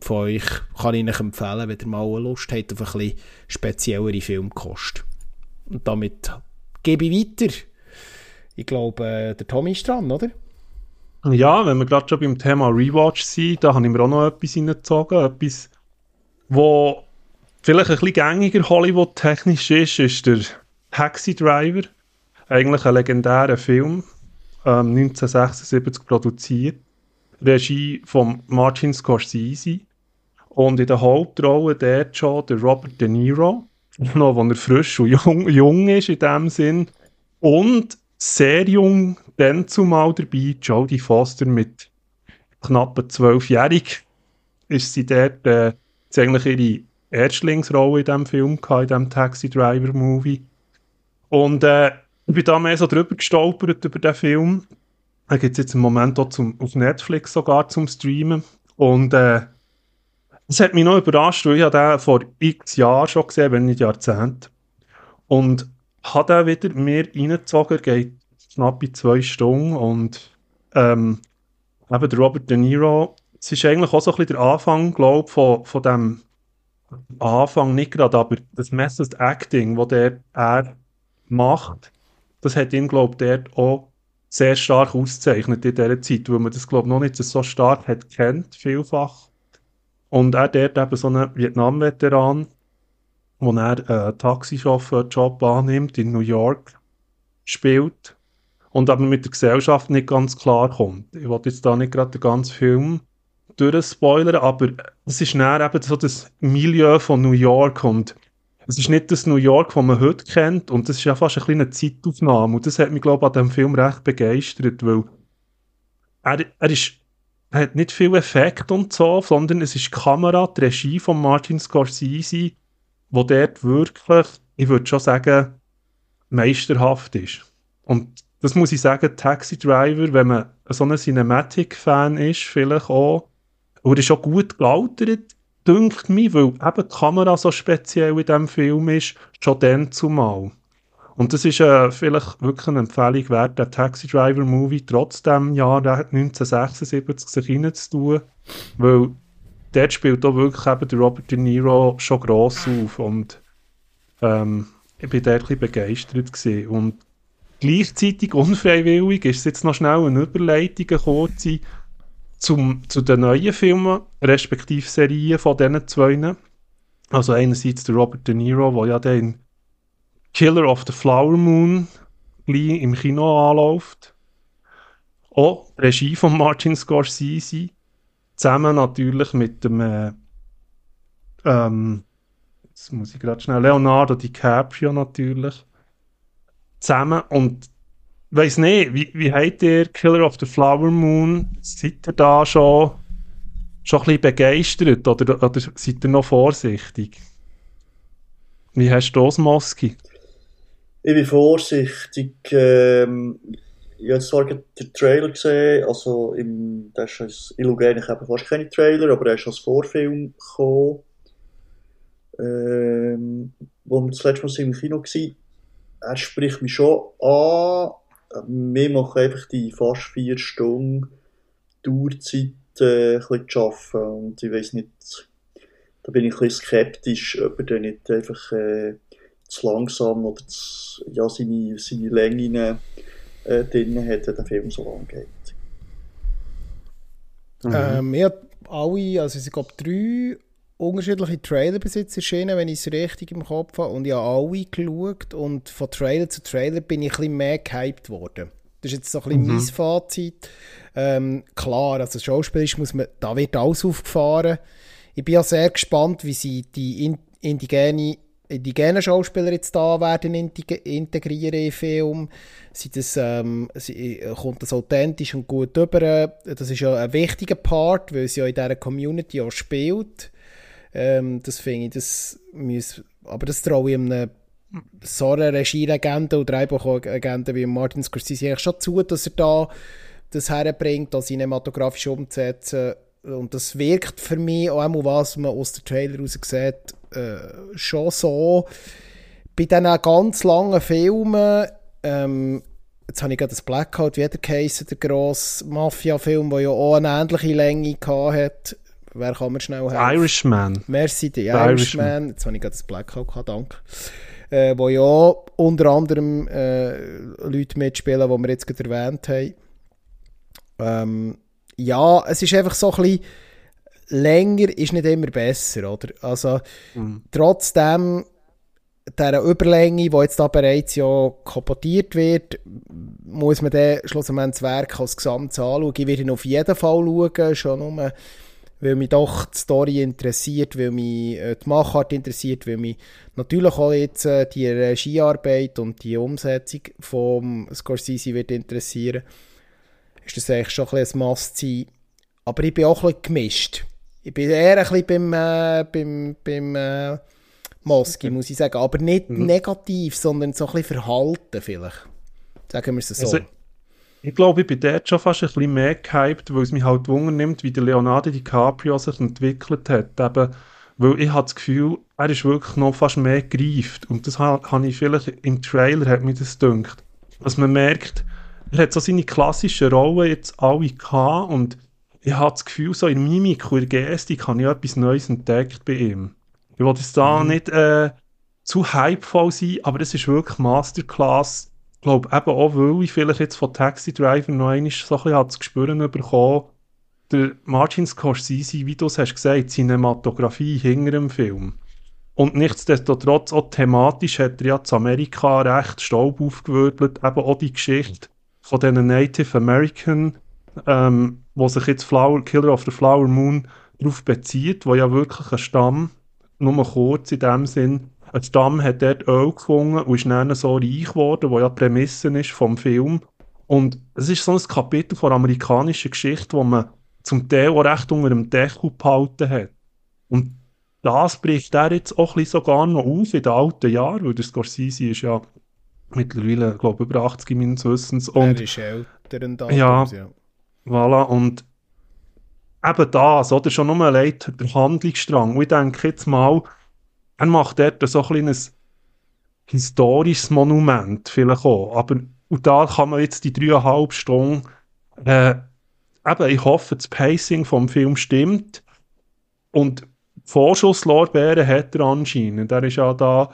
von euch, kann ich euch empfehlen, wenn ihr mal Lust habt auf ein bisschen speziellere Filmkost. Und damit gebe ich weiter. Ich glaube, äh, der Tommy ist dran, oder? Ja, wenn wir gerade schon beim Thema Rewatch sind, da habe ich mir auch noch etwas hineingezogen. Etwas, wo vielleicht ein bisschen gängiger Hollywood-technisch ist, ist der Taxi Driver. Eigentlich ein legendärer Film, ähm, 1976 produziert. Regie von Martin Scorsese. Und in der Hauptrolle dort schon der Robert De Niro, [laughs] noch wenn er frisch und jung, jung ist in dem Sinn. Und sehr jung, dann zumal dabei, Jodie Foster mit knapp zwölfjährig, ist sie dort äh, eigentlich ihre Erstlingsrolle in diesem Film, gehabt, in diesem Taxi Driver Movie. Und äh, ich bin da mehr so drüber gestolpert über den Film. Da gibt es jetzt im Moment auch zum, auf Netflix sogar zum Streamen. Und äh, das hat mich noch überrascht, weil ich den vor x Jahren schon gesehen wenn nicht Jahrzehnte. Und hat er wieder mehr reingezogen, geht knapp zwei Stunden und ähm, eben der Robert De Niro, es ist eigentlich auch so ein bisschen der Anfang, glaube ich, von, von dem Anfang nicht gerade, aber das Method Acting, das der, er macht, das hat ihn, glaube ich, dort auch sehr stark auszeichnet in dieser Zeit, weil man das, glaube ich, noch nicht so stark hat kennt, vielfach. Und er dort eben so einen Vietnam-Veteran, wo er einen äh, Taxichauffeur-Job annimmt in New York, spielt und aber mit der Gesellschaft nicht ganz klar kommt. Ich wollte jetzt da nicht gerade den ganzen Film durchspoilern, aber es ist näher eben so das Milieu von New York und es ist nicht das New York, das man heute kennt und das ist ja fast eine kleine Zeitaufnahme und das hat mich, glaube ich, an diesem Film recht begeistert, weil er, er ist er hat nicht viel Effekt und so, sondern es ist die Kamera, die Regie von Martin Scorsese, wo dort wirklich, ich würde schon sagen, meisterhaft ist. Und das muss ich sagen, Taxi Driver, wenn man so ein Cinematic-Fan ist, vielleicht auch, oder ist auch gut gealtert, dünkt mich, weil eben die Kamera so speziell in diesem Film ist, schon dann zumal. Und das ist äh, vielleicht wirklich eine Empfehlung wert, den Taxi Driver Movie trotzdem Jahr 1976 sich reinzutun, weil dort spielt auch wirklich eben der Robert De Niro schon gross auf und ähm, ich bin dort ein begeistert gewesen. Und gleichzeitig unfreiwillig ist es jetzt noch schnell eine Überleitung, eine kurze, zum, zu den neuen Filmen, respektive Serien von diesen zwei. Also einerseits der Robert De Niro, der ja den Killer of the Flower Moon im Kino anläuft. Auch Regie von Martin Scorsese Zusammen natürlich mit dem, äh, ähm, jetzt muss ich gerade schnell, Leonardo DiCaprio natürlich. Zusammen und weiß nicht, wie, wie habt ihr Killer of the Flower Moon? Seid ihr da schon, schon ein bisschen begeistert oder, oder seid ihr noch vorsichtig? Wie hast du das, Moski? Ich bin vorsichtig. Ähm, ich habe zwar den Trailer gesehen, also im, das ist, schaue eigentlich eben fast keine Trailer, aber er ist als Vorfilm gekommen, ähm, wo wir das letzte Mal im Kino waren. Er spricht mich schon an. Wir machen einfach die fast vier Stunden Dauerzeit äh, ein bisschen zu arbeiten und ich weiß nicht, da bin ich ein bisschen skeptisch, ob er dann nicht einfach äh, zu langsam oder zu, ja, seine, seine Längen äh, drin hat, der Film so lang geht. Mhm. Ähm, ich habe alle, also ich glaube drei unterschiedliche Trailer bis jetzt erschienen, wenn ich es richtig im Kopf habe. Und ich habe alle geschaut und von Trailer zu Trailer bin ich ein bisschen mehr gehypt worden. Das ist jetzt so ein bisschen mhm. mein Fazit. Ähm, klar, also schauspielerisch muss man, da wird alles aufgefahren. Ich bin ja sehr gespannt, wie sie die in, indigene, indigenen Schauspieler jetzt da werden integrieren im Film. Sie das, ähm, sie, kommt das authentisch und gut rüber. Das ist ja ein wichtiger Part, weil sie ja in dieser Community auch spielt. Ähm, das finde ich, das muss, aber das traue ich einem so einer Regieagenten oder Drehbuchagenten wie Martin Scorsese eigentlich schon zu, dass er da das herbringt, das cinematografisch umzusetzen. Und das wirkt für mich, auch einmal was man aus dem Trailer raus sieht, äh, schon so. Bei diesen ganz langen Filmen, ähm, jetzt habe ich gerade das Blackout wieder geheissen, der grosse Mafia-Film, der ja auch eine ähnliche Länge hatte. Wer kann man schnell helfen? Irishman. Merci, die Irishman. Irishman. Jetzt habe ich gerade das Blackout gehabt, danke. Äh, wo ja unter anderem äh, Leute mitspielen, die wir jetzt gerade erwähnt haben. Ähm, ja, es ist einfach so ein bisschen länger ist nicht immer besser, oder? Also mhm. trotzdem dieser Überlänge, die jetzt da bereits ja komportiert wird, muss man dann schlussendlich das Werk als Gesamtes anschauen. Ich werde ihn auf jeden Fall schauen, schon nur weil mich doch die Story interessiert, weil mich äh, die Machart interessiert, weil mich natürlich auch jetzt äh, die Regiearbeit und die Umsetzung von Scorsese wird interessieren. Ist das eigentlich schon ein bisschen ein Must-Sein. Aber ich bin auch ein bisschen gemischt. Ich bin eher ein bisschen beim, äh, beim, beim äh, Moski, muss ich sagen. Aber nicht mhm. negativ, sondern so ein bisschen verhalten vielleicht. Sagen wir es so. Also, ich glaube, ich bin dort schon fast ein bisschen mehr gehypt, weil es mich halt Wunder nimmt, wie der Leonardo DiCaprio sich entwickelt hat. Eben, weil ich habe das Gefühl, er ist wirklich noch fast mehr gereift. Und das habe ich vielleicht im Trailer, hat mir das gedacht. Dass man merkt, er hat so seine klassischen Rollen jetzt alle gehabt und ich habe das Gefühl, so in Mimik und in Gestik habe ich etwas Neues entdeckt bei ihm. Ich will jetzt da mhm. nicht äh, zu hypevoll sein, aber das ist wirklich Masterclass ich glaube eben auch, weil ich vielleicht jetzt von Taxi Driver noch einmal so ein bisschen das Gespür bekommen der Martin Scorsese, wie du es hast gesagt, Cinematografie hinter dem Film. Und nichtsdestotrotz, auch thematisch hat er ja zu Amerika recht Staub aufgewirbelt, eben auch die Geschichte von diesen Native American, ähm, wo sich jetzt Flower, Killer of the Flower Moon darauf bezieht, wo ja wirklich ein Stamm, nur kurz in dem Sinn, ein Stamm hat dort Öl gefunden und ist dann so reich geworden, wo ja die Prämisse ist vom Film. Und es ist so ein Kapitel von amerikanischer Geschichte, wo man zum Teil auch recht unter dem Deckel behalten hat. Und das bricht er jetzt auch ein bisschen sogar noch auf in den alten Jahren, weil der Scorsese ist ja mittlerweile, glaube ich, über 80 meines Wissens. Und, er ist älter in ja, ja. Voilà, und eben das, oder schon nur allein der Handlungsstrang. Und ich denke jetzt mal, er macht dort so ein kleines historisches Monument vielleicht auch. Aber und da kann man jetzt die dreieinhalb Stunden äh, eben, ich hoffe, das Pacing vom Film stimmt und Vorschusslorbeeren hat er anscheinend. Er ist ja da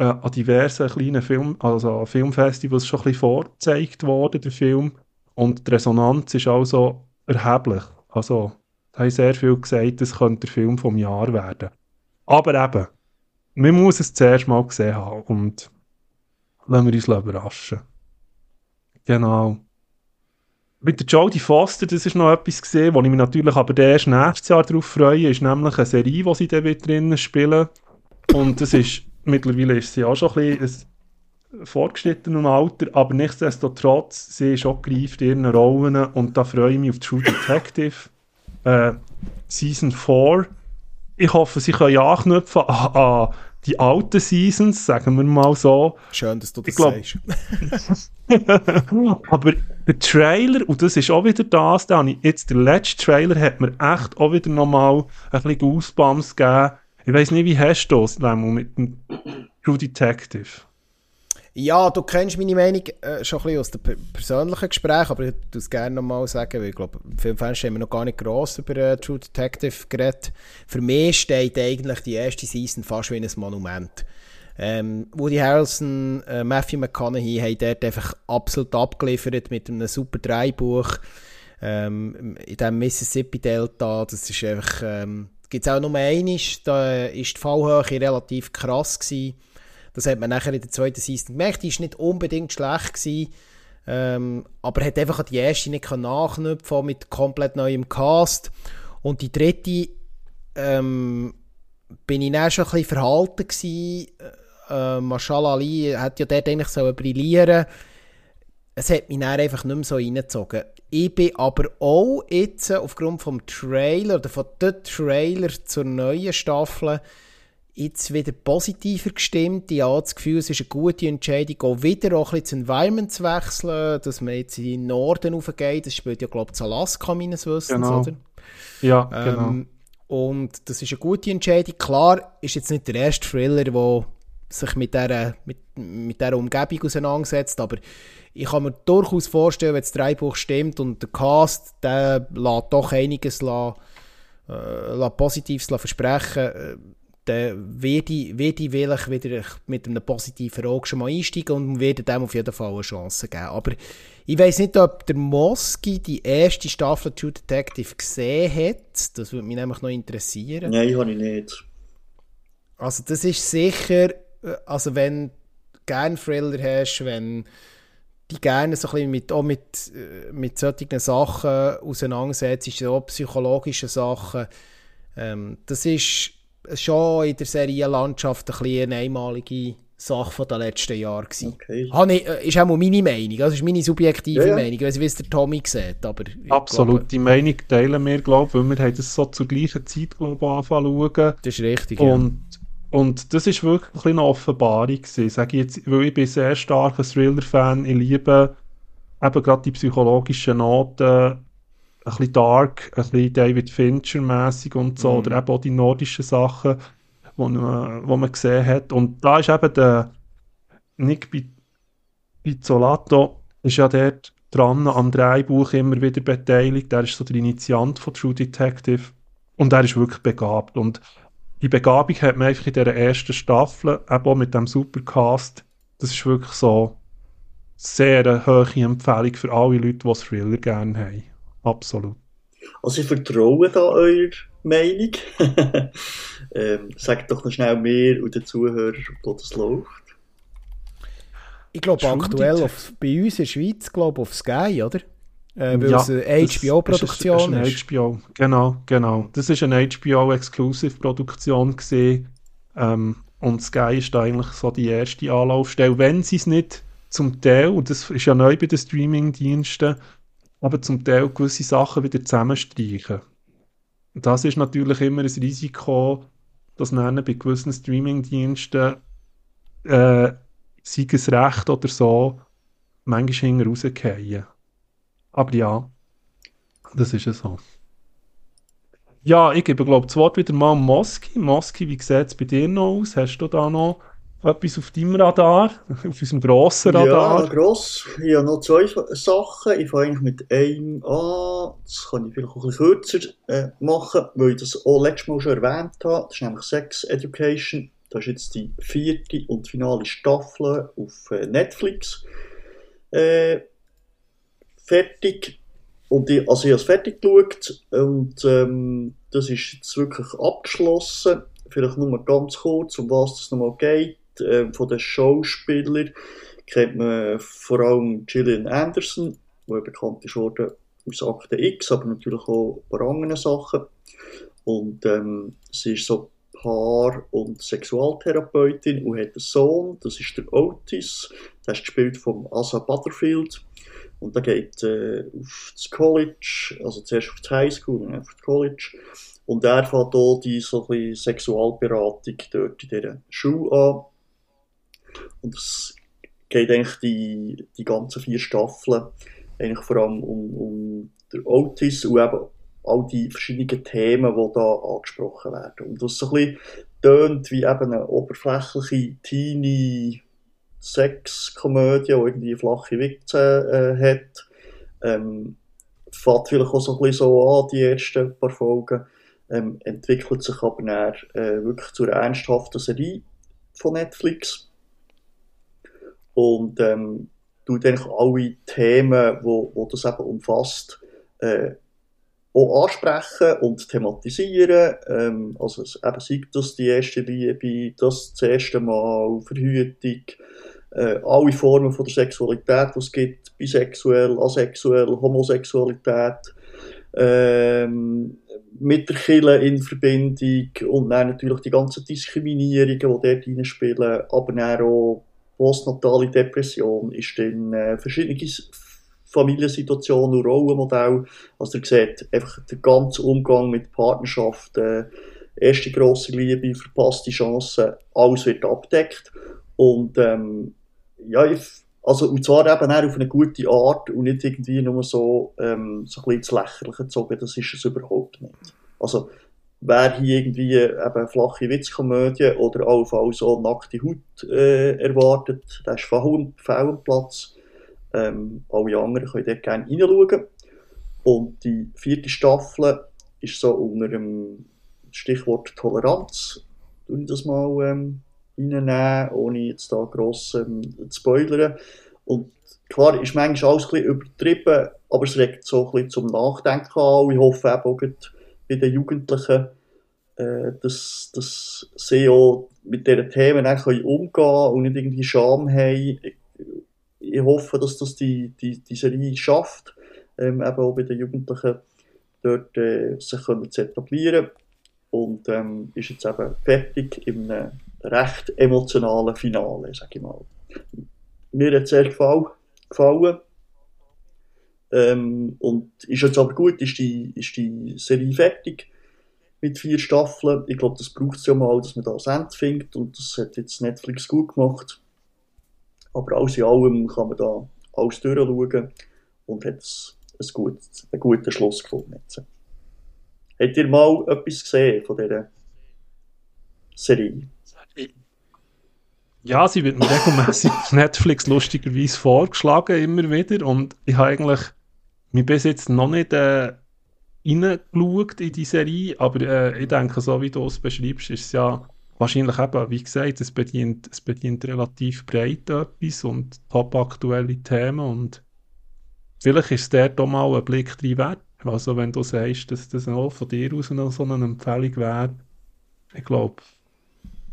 äh, an diversen kleinen Film, also Filmfestivals schon ein bisschen vorgezeigt worden, der Film. Und die Resonanz ist also erheblich. Also, da haben sehr viel gesagt, es könnte der Film vom Jahr werden. Aber eben, man muss es zuerst mal gesehen haben und lassen wir uns überraschen. Genau. Mit der Jodie Foster, das ist noch etwas gesehen, wo ich mich natürlich aber erst nächstes Jahr darauf freue, ist nämlich eine Serie, die sie dann wieder drinnen spielen. Und das ist, mittlerweile ist sie auch schon ein bisschen fortgeschrittenem Alter, aber nichtsdestotrotz, sie ist auch gereift in ihren Rollen und da freue ich mich auf True Detective äh, Season 4 ich hoffe, sie können anknüpfen an, an die alten Seasons, sagen wir mal so. Schön, dass du das glaub, sagst. [laughs] aber der Trailer, und das ist auch wieder das, da jetzt der letzte Trailer hat mir echt auch wieder nochmal ein bisschen Goosebumps gegeben. Ich weiß nicht, wie hast du das mit dem True Detective? Ja, du kennst meine Meinung äh, schon ein bisschen aus den persönlichen Gesprächen, aber ich würde es gerne nochmal sagen, weil ich glaube, viele Fans haben wir noch gar nicht gross über äh, True Detective geredet. Für mich steht eigentlich die erste Season fast wie ein Monument. Ähm, Woody Harrelson, äh, Matthew McConaughey haben dort einfach absolut abgeliefert mit einem super Dreibuch ähm, in diesem Mississippi-Delta. Das ist einfach, ähm, gibt es auch nur einmal, da ist die Fallhöhe relativ krass gewesen. Das hat man nachher in der zweiten Season gemerkt, die war nicht unbedingt schlecht gewesen, ähm, aber hat einfach die erste nicht nachknüpfen mit komplett neuem Cast. Und die dritte ähm, bin ich dann schon ein bisschen verhalten gewesen, äh, Marshall Ali hat ja dort eigentlich so brillieren es hat mich dann einfach nicht mehr so reingezogen. Ich bin aber auch jetzt aufgrund vom Trailer oder von dem Trailer zur neuen Staffel jetzt wieder positiver gestimmt. Ich habe das Gefühl, es ist eine gute Entscheidung, auch wieder auch ein bisschen das Environment zu wechseln, dass man jetzt in den Norden raufgeht. Das spielt ja, glaube ich, Alaska meines Wissens, genau. oder? Ja, genau. Ähm, und das ist eine gute Entscheidung. Klar ist jetzt nicht der erste Thriller, der sich mit dieser, mit, mit dieser Umgebung auseinandersetzt. Aber ich kann mir durchaus vorstellen, wenn das Dreibuch stimmt und der Cast, der lässt doch einiges lassen, äh, Positives versprechen, äh, dann werde ich, werde ich wieder mit einem positiven Auge schon mal einsteigen und werde dem auf jeden Fall eine Chance geben. Aber ich weiß nicht, ob der Moski die erste Staffel True Detective gesehen hat. Das würde mich nämlich noch interessieren. Nein, habe ich nicht. Also das ist sicher äh, also wenn du gerne Thriller hast, wenn die gerne so ein bisschen mit, auch mit, äh, mit solchen Sachen auseinandersetzt, so psychologische Sachen, ähm, das ist schon in der Serienlandschaft ein bisschen eine einmalige Sache der letzten Jahre gewesen. Okay. Ich, äh, ist auch mal meine Meinung, das ist meine subjektive ja, ja. Meinung, ich weiß nicht, wie der Tommy sieht, aber... Absolut, glaube, die Meinung teilen wir, glaube ich, weil wir haben das so zur gleichen Zeit, glaube ich, anfangen zu schauen. Das ist richtig, Und ja und das ist wirklich eine Offenbarung gewesen, sage ich jetzt, weil ich bin sehr starker Thriller-Fan, ich liebe eben gerade die psychologischen Noten, ein bisschen dark, ein bisschen David Fincher-mäßig und so, mhm. oder eben auch die nordischen Sachen, wo, wo man gesehen hat. Und da ist eben der Nick Pizzolato ist ja dort dran am Dreibuch immer wieder beteiligt. Er ist so der Initiant von True Detective und er ist wirklich begabt. Und die Begabung hat man einfach in dieser ersten Staffel, eben auch mit dem Supercast. Das ist wirklich so sehr eine hohe Empfehlung für alle Leute, die Thriller gerne haben. Absolut. Also ich vertraue da eurer Meinung. [laughs] ähm, sagt doch noch schnell mehr und den Zuhörern, wo das läuft. Ich glaube aktuell auf, bei uns in der Schweiz, glaube auf Sky, oder? Äh, weil ja, es eine HBO-Produktion ist, ist. HBO, genau, genau. Das ist eine HBO-Exclusive-Produktion ähm, und Sky ist eigentlich so die erste Anlaufstelle, wenn sie es nicht zum Teil, und das ist ja neu bei den Streaming-Diensten, aber zum Teil gewisse Sachen wieder zusammenstreichen. Das ist natürlich immer ein Risiko, dass dann bei gewissen Streaming-Diensten äh, sei es Recht oder so, manchmal hinten rausgehen. Aber ja, das ist es so. Ja, ich gebe, glaube das Wort wieder mal an Moski. Moski, wie sieht es bei dir noch aus? Hast du da noch etwas auf deinem Radar, [laughs] auf unserem grossen Radar? Ja, gross. Ich habe noch zwei Sachen. Ich fange eigentlich mit einem an. Das kann ich vielleicht auch ein bisschen kürzer äh, machen, weil ich das auch letztes Mal schon erwähnt habe. Das ist nämlich Sex Education. Das ist jetzt die vierte und finale Staffel auf äh, Netflix. Äh, fertig. Und ich, also ich habe es fertig geschaut und ähm, das ist jetzt wirklich abgeschlossen. Vielleicht nur ganz kurz, um was es nochmal geht. Ähm, von den Schauspielern kennt man vor allem Gillian Anderson, die bekannt ist worden aus Akte X, aber natürlich auch ein paar andere Sachen. Und ähm, sie ist so Paar- und Sexualtherapeutin und hat einen Sohn, das ist der Otis, der ist gespielt von Asa Butterfield. Und der geht äh, auf das College, also zuerst auf die Highschool und dann auf das College. Und er fängt hier die so Sexualberatung dort in dieser Schule an. Und es geht eigentlich die, die ganzen vier Staffeln eigentlich vor allem um, um den Autis und eben all die verschiedenen Themen, die da angesprochen werden. Und das so ein bisschen tönt wie eben eine oberflächliche, teeny Sexkomödie, die irgendwie flache Witze äh, hat. Ähm, fängt vielleicht auch so ein bisschen so an, die ersten paar Folgen. Ähm, entwickelt sich aber dann äh, wirklich zu einer ernsthaften Serie. von Netflix. Und ähm, tut eigentlich alle Themen, wo, wo das eben umfasst, äh, auch ansprechen und thematisieren. Ähm, also eben sei das die erste Liebe, das das erste Mal, Verhütung, äh, alle Formen von der Sexualität, die es gibt, bisexuell, asexuell, Homosexualität, ähm, mit der Kille in Verbindung und natürlich die ganzen Diskriminierungen, die dort reinspielen, aber dann auch postnatale Depression ist dann äh, verschiedene Familiensituationen und Rollenmodelle. Also ihr seht einfach der ganze Umgang mit Partnerschaften, erste grosse Liebe, verpasste Chancen, alles wird abdeckt. Und ähm, ja, ich, also, und zwar eben auch auf eine gute Art und nicht irgendwie nur so, ähm, so ein bisschen ins Lächerliche gezogen, das ist es überhaupt nicht. Also, wer hier irgendwie eben flache Witzkomödie oder allenfalls so nackte Haut äh, erwartet, der ist fehl am Platz. Ähm, alle anderen können dort gerne reinschauen. Und die vierte Staffel ist so unter dem Stichwort Toleranz, ich das mal ähm, reinnehmen, ohne jetzt da gross ähm, zu spoilern. Und klar ist manchmal alles ein übertrieben, aber es regt so ein zum Nachdenken an. Ich hoffe eben auch bei den Jugendlichen, äh, dass, dass sie auch mit diesen Themen umgehen können und nicht irgendwie Scham haben. Ich, hoffe, dass das die, die, die Serie schafft, ähm, eben auch bei den Jugendlichen dort äh, sich können zu etablieren und ähm, ist jetzt eben fertig im recht emotionalen Finale, sag ich mal. Mir hat es sehr gefallen. gefallen. Ähm, und ist jetzt aber gut, ist die, ist die Serie fertig mit vier Staffeln. Ich glaube, das braucht es ja mal, dass man da ein Ende findet und das hat jetzt Netflix gut gemacht. Aber alles in allem kann man da alles durchschauen und hat ein gut, einen guten Schluss gefunden. Jetzt. Habt ihr mal etwas gesehen von dieser Serie? Ja, sie wird mir regelmäßig auf Netflix lustigerweise vorgeschlagen, immer wieder. Und ich habe eigentlich mich bis jetzt noch nicht äh, reingeschaut in die Serie, aber äh, ich denke, so wie du es beschreibst, ist es ja wahrscheinlich eben, wie gesagt, es bedient, es bedient relativ breit etwas und top aktuelle Themen und vielleicht ist dort auch mal ein Blick drin wert. Also wenn du sagst, dass das auch von dir aus noch so eine Empfehlung wäre, ich glaube,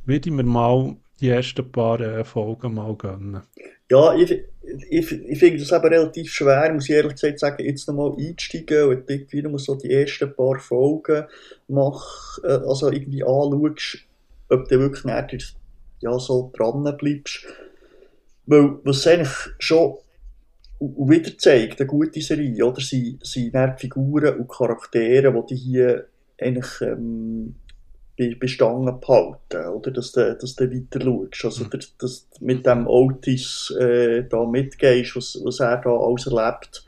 würde ich mir mal die ersten paar äh, Folgen mal gönnen. Ja, ich, ich, ich finde das eben relativ schwer, muss ich ehrlich gesagt sagen, jetzt nochmal einsteigen und irgendwie nur so die ersten paar Folgen mach, äh, also irgendwie anschaust, ob du wirklich nicht ja, so dran bleibst. Weil, was eigentlich schon wieder zeigt, eine gute Serie, oder? sind, sind Figuren und Charaktere, die hier eigentlich ähm, bei, Stangen behalten, oder? Dass du, dass du weiter schaust. Also, mhm. dass, dass du mit dem Otis äh, da mitgehst, was, was er da alles erlebt.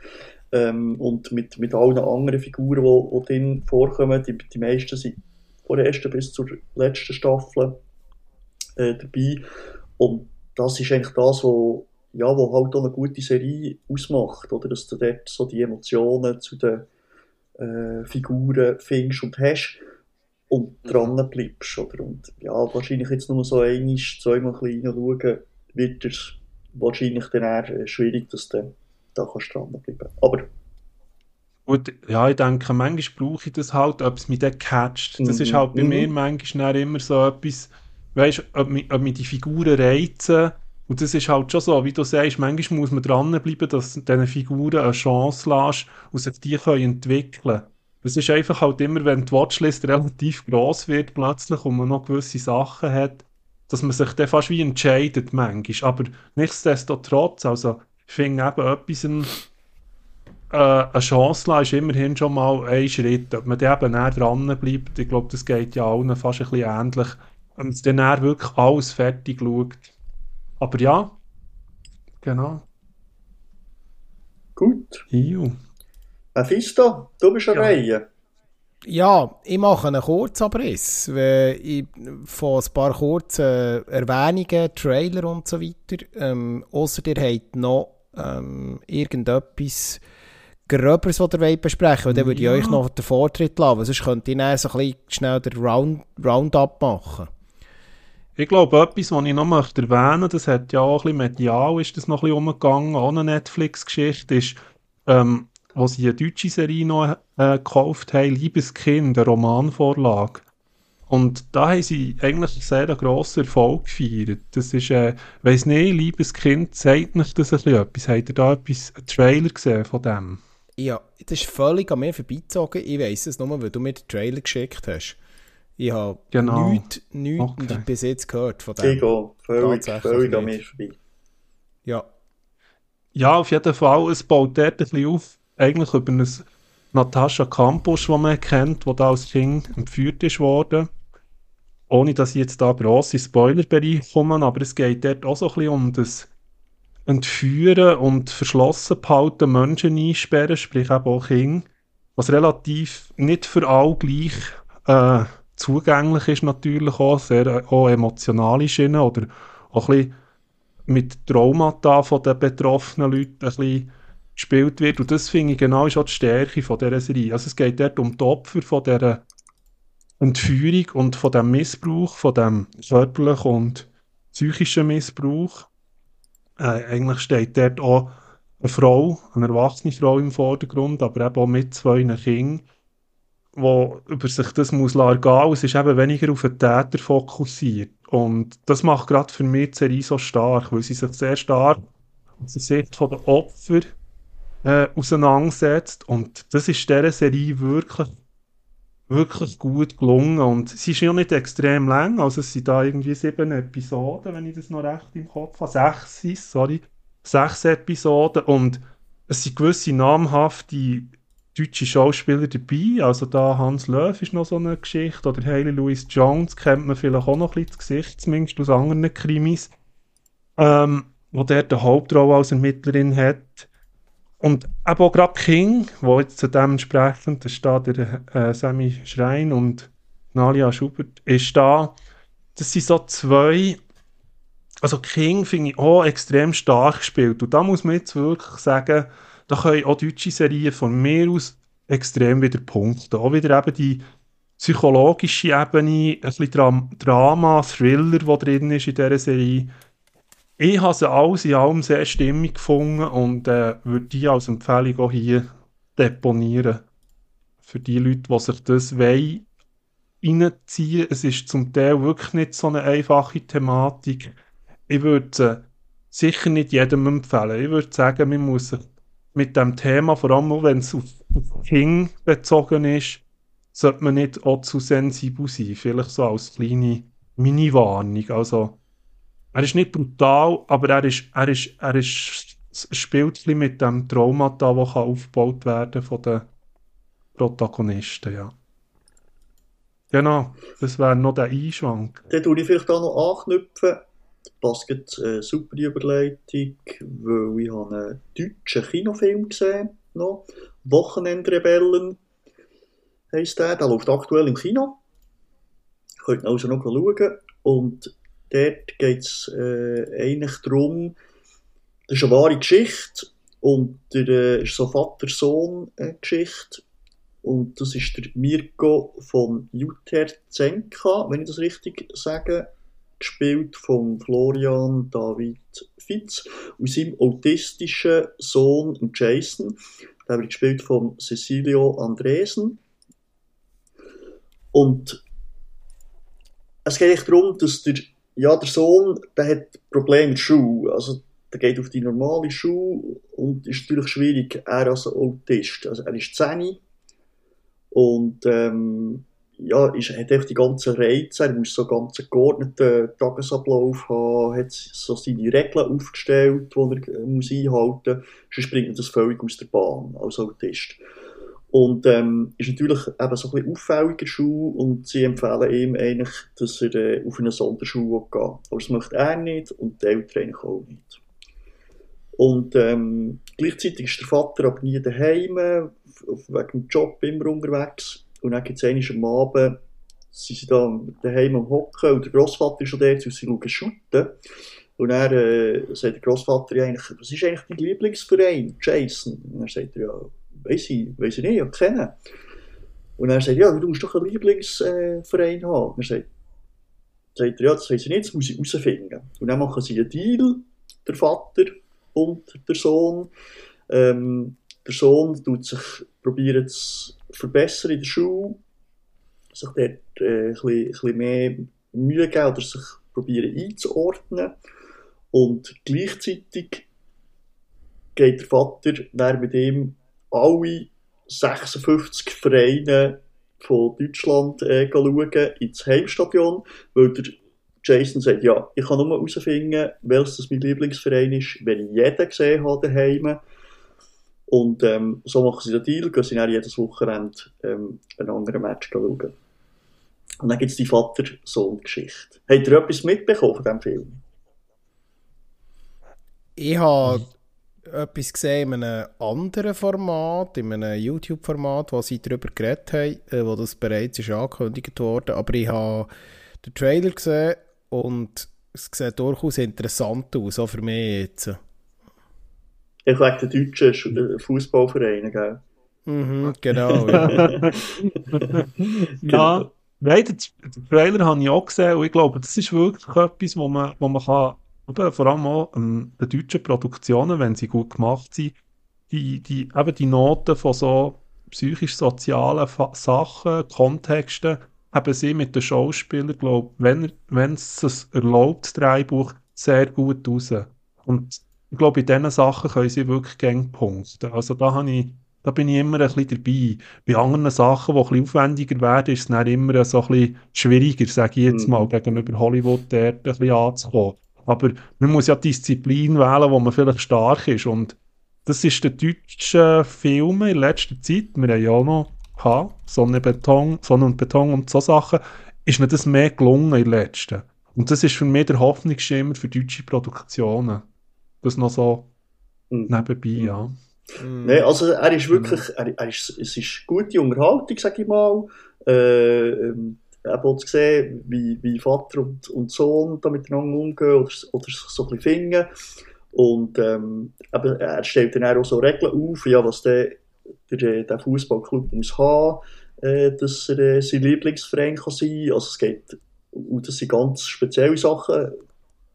Ähm, und mit, mit allen anderen Figuren, die, die drin vorkommen, die, die meisten sind von der ersten bis zur letzten Staffel äh, dabei. Und das ist eigentlich das, was ja, wo halt auch eine gute Serie ausmacht, oder? Dass du dort so die Emotionen zu den äh, Figuren findest und hast und mhm. dran bleibst, oder? Und ja, wahrscheinlich jetzt nur so einmal, zweimal ein bisschen reinschauen, wird es wahrscheinlich dann eher äh, schwierig, dass du da kannst dran bleiben. Aber Gut, ja, ich denke, manchmal brauche ich das halt, ob es mich dann catcht. Das mm ist halt bei mm mir manchmal immer so etwas, weißt du, ob, mich, ob mich die Figuren reizen. Und das ist halt schon so, wie du sagst, manchmal muss man dranbleiben, dass diesen Figuren eine Chance lässt und sich die können entwickeln Es ist einfach halt immer, wenn die Watchlist relativ groß wird plötzlich und man noch gewisse Sachen hat, dass man sich dann fast wie entscheidet manchmal. Aber nichtsdestotrotz, also ich finde eben etwas äh, eine Chance lassen, ist immerhin schon mal ein Schritt. Ob man dann eben näher dran bleibt, ich glaube, das geht ja allen fast ein bisschen ähnlich. Und dann wirklich alles fertig schaut. Aber ja, genau. Gut. Iu. Mephisto, du bist an ja. Reihe. Ja, ich mache einen Kurzabriss ich, von ein paar kurzen Erwähnungen, Trailer und so weiter. Ähm, Außer ihr habt noch ähm, irgendetwas Gröberes, was ihr besprechen wollt, dann würde ich ja. euch noch den Vortritt lassen. Sonst könnt ihr dann so ein bisschen schnell den Round, Roundup machen. Ich glaube, etwas, was ich noch möchte erwähnen möchte, das hat ja auch ein bisschen medial, ist das noch ein bisschen umgegangen, auch eine Netflix-Geschichte, ist, ähm, wo sie eine deutsche Serie noch äh, gekauft haben, Liebeskind, eine Romanvorlage. Und da haben sie eigentlich einen sehr grossen Erfolg gefeiert. Das ist, äh, weiss nicht, Liebeskind, zeigt nicht das ein bisschen etwas? Habt ihr da etwas, einen Trailer gesehen von dem? Ja, das ist völlig an mir vorbeizogen. Ich weiss es nur, weil du mir den Trailer geschickt hast. Ich habe Genau. nichts, nichts Okay. bis jetzt gehört von dem. Ich gehe völlig, völlig an mir vorbei. Ja, Ja, auf jeden Fall. Es baut dort ein bisschen auf, eigentlich über eine Natascha Campus, die man kennt, die da als Kind entführt ist worden. Ohne dass ich jetzt da grosse Spoilerbereich komme, aber es geht dort auch so ein bisschen um das Entführen und verschlossen behalten, Menschen einsperren, sprich eben auch Kinder, was relativ nicht für alle gleich äh, zugänglich ist natürlich auch, sehr äh, auch emotional ist oder auch ein bisschen mit Traumata von den betroffenen Leuten ein bisschen gespielt wird. Und das finde ich genau ist die Stärke von dieser Serie. Also es geht dort um die Opfer von dieser Entführung und von dem Missbrauch, von dem körperlichen und psychischen Missbrauch. Äh, eigentlich steht dort auch eine Frau, eine erwachsene Frau im Vordergrund, aber eben auch mit zwei Kindern, wo über sich das muss gehen. Und Es ist eben weniger auf den Täter fokussiert. Und das macht gerade für mich die Serie so stark, weil sie sich sehr stark aus der Sicht der Opfer äh, auseinandersetzt. Und das ist dieser Serie wirklich, wirklich gut gelungen. Und sie ist ja nicht extrem lang, also es sind da irgendwie sieben Episoden, wenn ich das noch recht im Kopf habe. Sechs sorry. Sechs Episoden. Und es sind gewisse namhafte deutsche Schauspieler dabei. Also da Hans Löw ist noch so eine Geschichte. Oder Hayley Louis Jones kennt man vielleicht auch noch ein bisschen das Gesicht, zumindest aus anderen Krimis. Ähm, wo der die Hauptrolle als Ermittlerin hat. Und eben auch gerade King, wo jetzt zu dem entsprechend, da steht der äh, Sammy Schrein und Nalia Schubert, ist da. Das sind so zwei. Also King finde ich auch extrem stark gespielt. Und da muss man jetzt wirklich sagen, da können auch deutsche Serien von mir aus extrem wieder punkten. Auch wieder eben die psychologische Ebene, ein bisschen Dram Drama, Thriller, der drin ist in dieser Serie. Ich habe sie alles in allem sehr stimmig gefunden und äh, würde die als Empfehlung auch hier deponieren. Für die Leute, die sich das wollen, reinziehen. Es ist zum Teil wirklich nicht so eine einfache Thematik. Ich würde sie sicher nicht jedem empfehlen. Ich würde sagen, man muss mit dem Thema, vor allem wenn es auf, auf King bezogen ist, sollte man nicht auch zu sensibel sein. Vielleicht so als kleine Mini-Warnung. Also, er ist nicht brutal, aber er ist, er ist, er ist, ein bisschen mit dem Traumata, das kann aufgebaut werden von den Protagonisten, ja. Genau, das wäre noch der Einschwank. Dann tue ich vielleicht auch noch anknüpfen. Passt äh, super die Überleitung, weil ich habe einen deutschen Kinofilm gesehen noch. Wochenendrebellen heisst der. Der läuft aktuell im Kino. Könnt ihr also noch schauen. Und dort geht es äh, eigentlich darum, das ist eine wahre Geschichte und der äh, ist so Vater-Sohn-Geschichte. Und das ist der Mirko von Juterzenka, wenn ich das richtig sage, gespielt von Florian David Fitz und seinem autistischen Sohn Jason. Der wird gespielt von Cecilio Andresen. Und es geht darum, dass der, ja, der Sohn der hat Probleme mit Schule. Also, der geht auf die normale Schule und ist natürlich schwierig, er als Autist. Also, er ist 10 und ähm, ja, ist, hat einfach die ganzen Reize, er muss so einen ganz geordneten Tagesablauf haben, hat so seine Regeln aufgestellt, die er äh, muss einhalten muss, sonst bringt er das völlig aus der Bahn als Autist. Und ähm, ist natürlich eben so ein bisschen auffälliger Schule und sie empfehlen ihm eigentlich, dass er äh, auf eine Sonderschule gehen will. Aber das möchte er nicht und die Eltern eigentlich auch nicht. Und ähm, gleichzeitig ist der Vater aber nie daheim, wegen dem Job immer unterwegs. Und dann gibt es am Abend, sind sie da daheim am Hocken und der Grossvater ist schon dort, und sie schauen shooten. Und dann äh, sagt der Grossvater ja eigentlich, was ist eigentlich dein Lieblingsverein, Jason? Und dann sagt er, ja, weiss ich, weiss ich nicht, ja, kennen. Und dann sagt er, ja, du musst doch einen Lieblingsverein haben. Und dann sagt sagt er, ja, das weiß ich nicht, das muss ich herausfinden. Und dann machen sie einen Deal, der Vater und der Sohn. Ähm, der Sohn tut sich probieren zu verbessern in der Schule, sich dort äh, ein, bisschen, ein bisschen mehr Mühe geben oder sich probieren einzuordnen. Und gleichzeitig geht der Vater dann mit ihm alle 56 Vereine von Deutschland äh, schauen, ins Heimstadion, weil der Jason sagt, ja, ich kann nur herausfinden, welches mein Lieblingsverein ist, wenn ich jeden gesehen habe daheim. Und ähm, so machen sie den Deal, gehen sie dann jedes Wochenende ähm, einen anderen Match schauen. Und dann gibt es die Vater-Sohn-Geschichte. Habt ihr etwas mitbekommen von diesem Film? Ich habe etwas gesehen in einem anderen Format, in einem YouTube-Format, wo sie darüber geredet haben, äh, wo das bereits ist angekündigt wurde. Aber ich habe den Trailer gesehen und es sieht durchaus interessant aus, auch für mich jetzt. Ich wegen den deutschen Fußballvereinen, gell? Mhm, [laughs] genau. ja. [laughs] ja. Nein, den, den Trailer habe ich auch gesehen und ich glaube, das ist wirklich etwas, wo man, wo man kann eben, vor allem auch ähm, bei deutschen Produktionen, wenn sie gut gemacht sind, die, die, eben die Noten von so psychisch-sozialen Sachen, Kontexten, haben sie mit den Schauspielern, glaube wenn, wenn es es erlaubt, das Drehbuch, sehr gut raus. Und ich glaube, in diesen Sachen können sie wirklich gegen punkten. Also da, habe ich, da bin ich immer ein bisschen dabei. Bei anderen Sachen, die ein bisschen aufwendiger werden, ist es dann immer so ein bisschen schwieriger, sage ich jetzt mhm. mal, gegenüber Hollywood dort ein bisschen anzukommen. Aber man muss ja Disziplin wählen, wo man vielleicht stark ist. Und das ist der deutsche Film in letzter Zeit. Wir haben ja auch noch gehabt, Sonne, Beton, Sonne und Beton und so Sachen. Ist mir das mehr gelungen in der letzten. Und das ist für mich der Hoffnungsschimmer für deutsche Produktionen. Das noch so mhm. nebenbei, ja. Mhm. Nee, also er ist wirklich, er, er ist, es ist gute Unterhaltung, sag ich mal. Äh, ähm, eben zu sehen, wie, wie Vater und, und Sohn da miteinander umgehen oder, oder sich so ein bisschen finden. Und ähm, eben, er stellt dann auch so Regeln auf, ja, was der, der, der Fußballclub muss haben, äh, dass er äh, sein Lieblingsverein kann sein kann. Also es geht, und das sind ganz spezielle Sachen,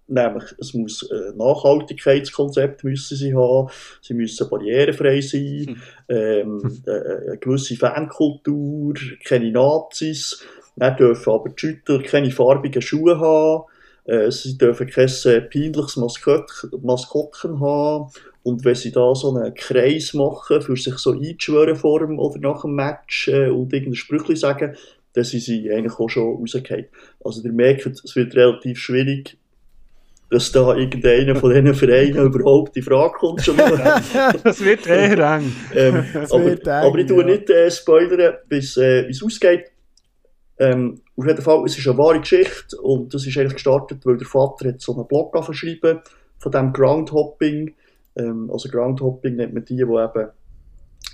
nämlich es muss ein Nachhaltigkeitskonzept müssen sie haben, sie müssen barrierefrei sein, hm. ähm, äh, eine gewisse Fankultur, keine Nazis, dann dürfen aber die Schütter keine farbigen Schuhe haben. Äh, sie dürfen kein äh, peinliches Maskott, Maskottchen haben. Und wenn sie da so einen Kreis machen, für sich so einzuschwören vor dem oder nach dem Match äh, und irgendein Sprüchli sagen, dann sind sie eigentlich auch schon rausgefallen. Also ihr merkt, es wird relativ schwierig, dass da irgendeiner von diesen Vereinen [laughs] überhaupt in Frage kommt. Schon [laughs] das wird eher eng. ähm, aber, eng, aber, ich tue ja. nicht äh, spoilern, bis äh, es ausgeht. Ähm, auf jeden Fall, es ist eine wahre Geschichte und das ist eigentlich gestartet, weil der Vater hat so einen Blog geschrieben von dem Groundhopping. Ähm, also Groundhopping nennt man die, die eben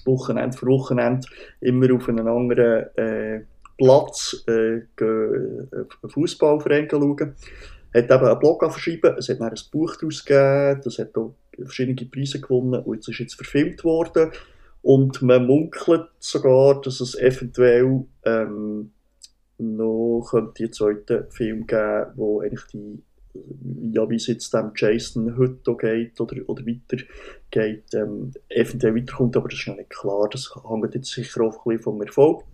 Wochenende für Wochenende immer auf einen anderen äh, Platz äh, äh Fußballverein schauen. Hat eben einen Blog geschrieben, es hat dann ein Buch daraus gegeben, das hat auch verschiedene Preise gewonnen und jetzt ist jetzt verfilmt worden. Und man munkelt sogar, dass es eventuell ähm, noch könnte die zweite Film geben, wo eigentlich die, ja, wie es jetzt dem Jason heute geht oder, oder weiter geht, ähm, eventuell weiterkommt, aber das ist noch nicht klar. Das hängt jetzt sicher auch ein bisschen vom Erfolg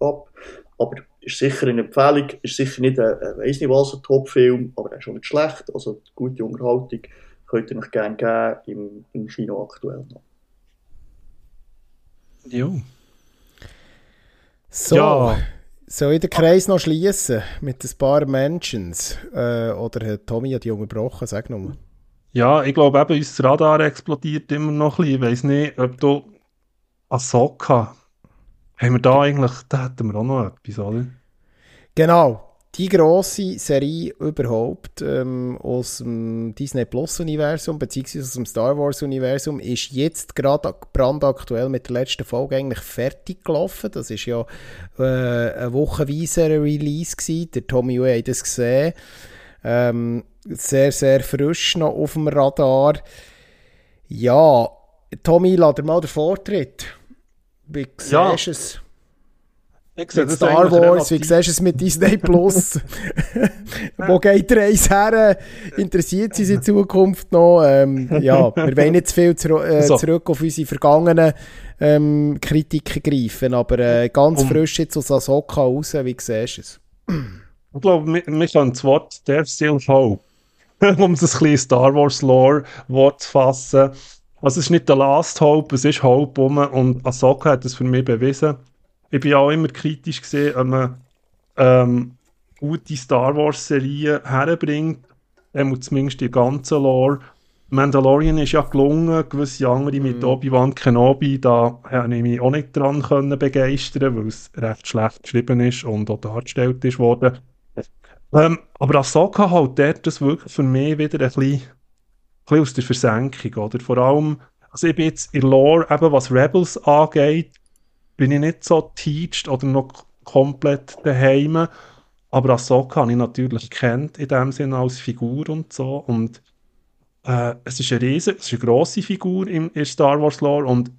ab. Aber ist sicher eine Empfehlung, ist sicher nicht ein, ein weiss nicht was, ein Top-Film, aber er ist schon nicht schlecht. Also gute Unterhaltung könnt ihr euch gerne geben im, im Kino aktuell noch. Jo. So. Ja. Soll ich den Kreis noch schließen mit ein paar Menschen? Äh, oder hat Tommy die unterbrochen? Sag nochmal. Ja, ich glaube eben, unser Radar explodiert immer noch ein bisschen. Ich weiss nicht, ob du Ahsoka, haben wir da eigentlich, da hätten wir auch noch etwas, oder? Genau die grosse Serie überhaupt ähm, aus dem Disney Plus Universum beziehungsweise aus dem Star Wars Universum ist jetzt gerade brandaktuell mit der letzten Folge eigentlich fertig gelaufen. Das ist ja äh, ein wochenweiser Release gewesen. Der Tommy Way hat das gesehen. Ähm, sehr, sehr frisch noch auf dem Radar. Ja, Tommy, lade mal den Vortritt. Wie siehst ja. es? Mit Star Wars, wie siehst du es mit Disney Plus? [laughs] Wo geht der Reis her? Interessiert sie in Zukunft noch? Ähm, ja, wir wollen nicht zu viel zu, äh, so. zurück auf unsere vergangenen ähm, Kritiken greifen, aber äh, ganz um, frisch jetzt aus Ahsoka raus, wie siehst du es? ich glaube, wir, können das Wort «There still hope», um das ein bisschen Star Wars Lore Wort zu fassen. Also es ist nicht der Last Hope, es ist Hope rum und Ahsoka hat das für mich bewiesen ich bin auch immer kritisch gesehen, wenn man ähm, gute Star Wars Serien herbringt, ähm, zumindest die ganze Lore. Mandalorian ist ja gelungen, gewisse andere mit mm. Obi-Wan Kenobi, da konnte ich mich auch nicht dran können begeistern, weil es recht schlecht geschrieben ist und auch dargestellt ist worden. Ähm, aber Ahsoka halt dort das wirklich für mich wieder ein bisschen, ein bisschen aus der Versenkung, oder? Vor allem, also ich bin jetzt in Lore, eben was Rebels angeht, bin ich nicht so teached oder noch komplett daheim. Aber Ahsoka habe ich natürlich kennt in dem Sinne als Figur und so. Und äh, es ist eine riesige, es ist eine grosse Figur im, in Star Wars Lore und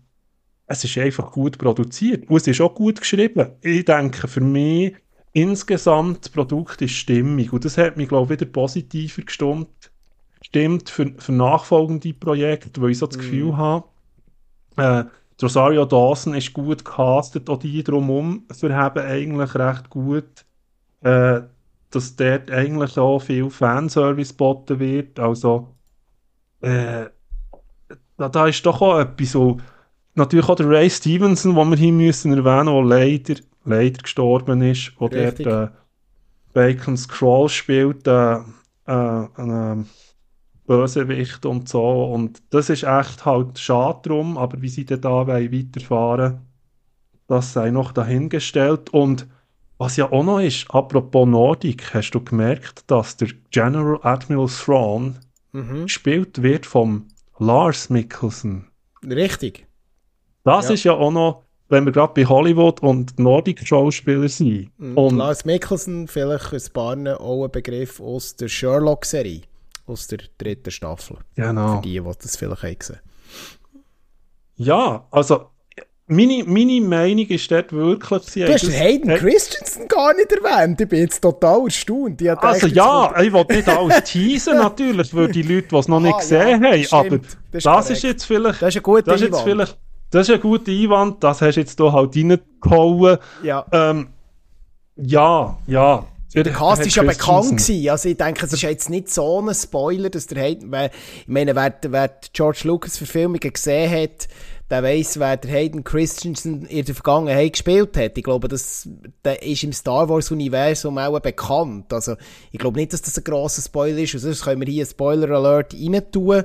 es ist einfach gut produziert. Und es ist auch gut geschrieben. Ich denke, für mich insgesamt das Produkt ist stimmig. Und das hat mich, glaube ich, wieder positiver gestimmt, stimmt für, für nachfolgende Projekte, weil ich so das Gefühl mm. habe, äh, Rosario Dawson ist gut gecastet, auch die drumherum verheben eigentlich recht gut, äh, dass dort eigentlich auch viel Fanservice geboten wird. Also, äh, da, da ist doch auch etwas so. Natürlich auch der Ray Stevenson, den wir hier müssen erwähnen, der leider, leider gestorben ist, wo der äh, Bacon Scroll spielt, äh, äh, Bösewicht und so. Und das ist echt halt schade drum, aber wie sie dann da weiterfahren das sei noch dahingestellt. Und was ja auch noch ist, apropos Nordic, hast du gemerkt, dass der General Admiral Thrawn mhm. gespielt wird vom Lars Mikkelsen. Richtig. Das ja. ist ja auch noch, wenn wir gerade bei Hollywood und Nordic-Schauspieler sind. Mhm. Und Lars Mikkelsen, vielleicht ein paar auch ein Begriff aus der Sherlock-Serie aus der dritten Staffel. Genau. Für die, die das vielleicht haben gesehen Ja, also meine, meine Meinung ist dort wirklich... Sie du hast den Hayden Christensen gar nicht erwähnt. Ich bin jetzt total erstaunt. also ja, ich will nicht alles teasen natürlich für die Leute, die es noch nicht ah, gesehen ja, haben. Stimmt, aber das, das ist jetzt vielleicht... Das ist ein guter das ist jetzt vielleicht, Das ist ein guter Einwand. Das hast du jetzt hier halt reingehauen. Ja. Ähm, ja, ja. Der Cast war ja bekannt gewesen. Also ich denke, es ist jetzt nicht so ein Spoiler, dass der Hayden, ich meine, wer, wer George Lucas Verfilmungen gesehen hat, der weiss, wer der Hayden Christensen in der Vergangenheit gespielt hat. Ich glaube, das, der ist im Star Wars Universum auch bekannt. Also ich glaube nicht, dass das ein grosser Spoiler ist. Und sonst können wir hier einen Spoiler Alert rein tun.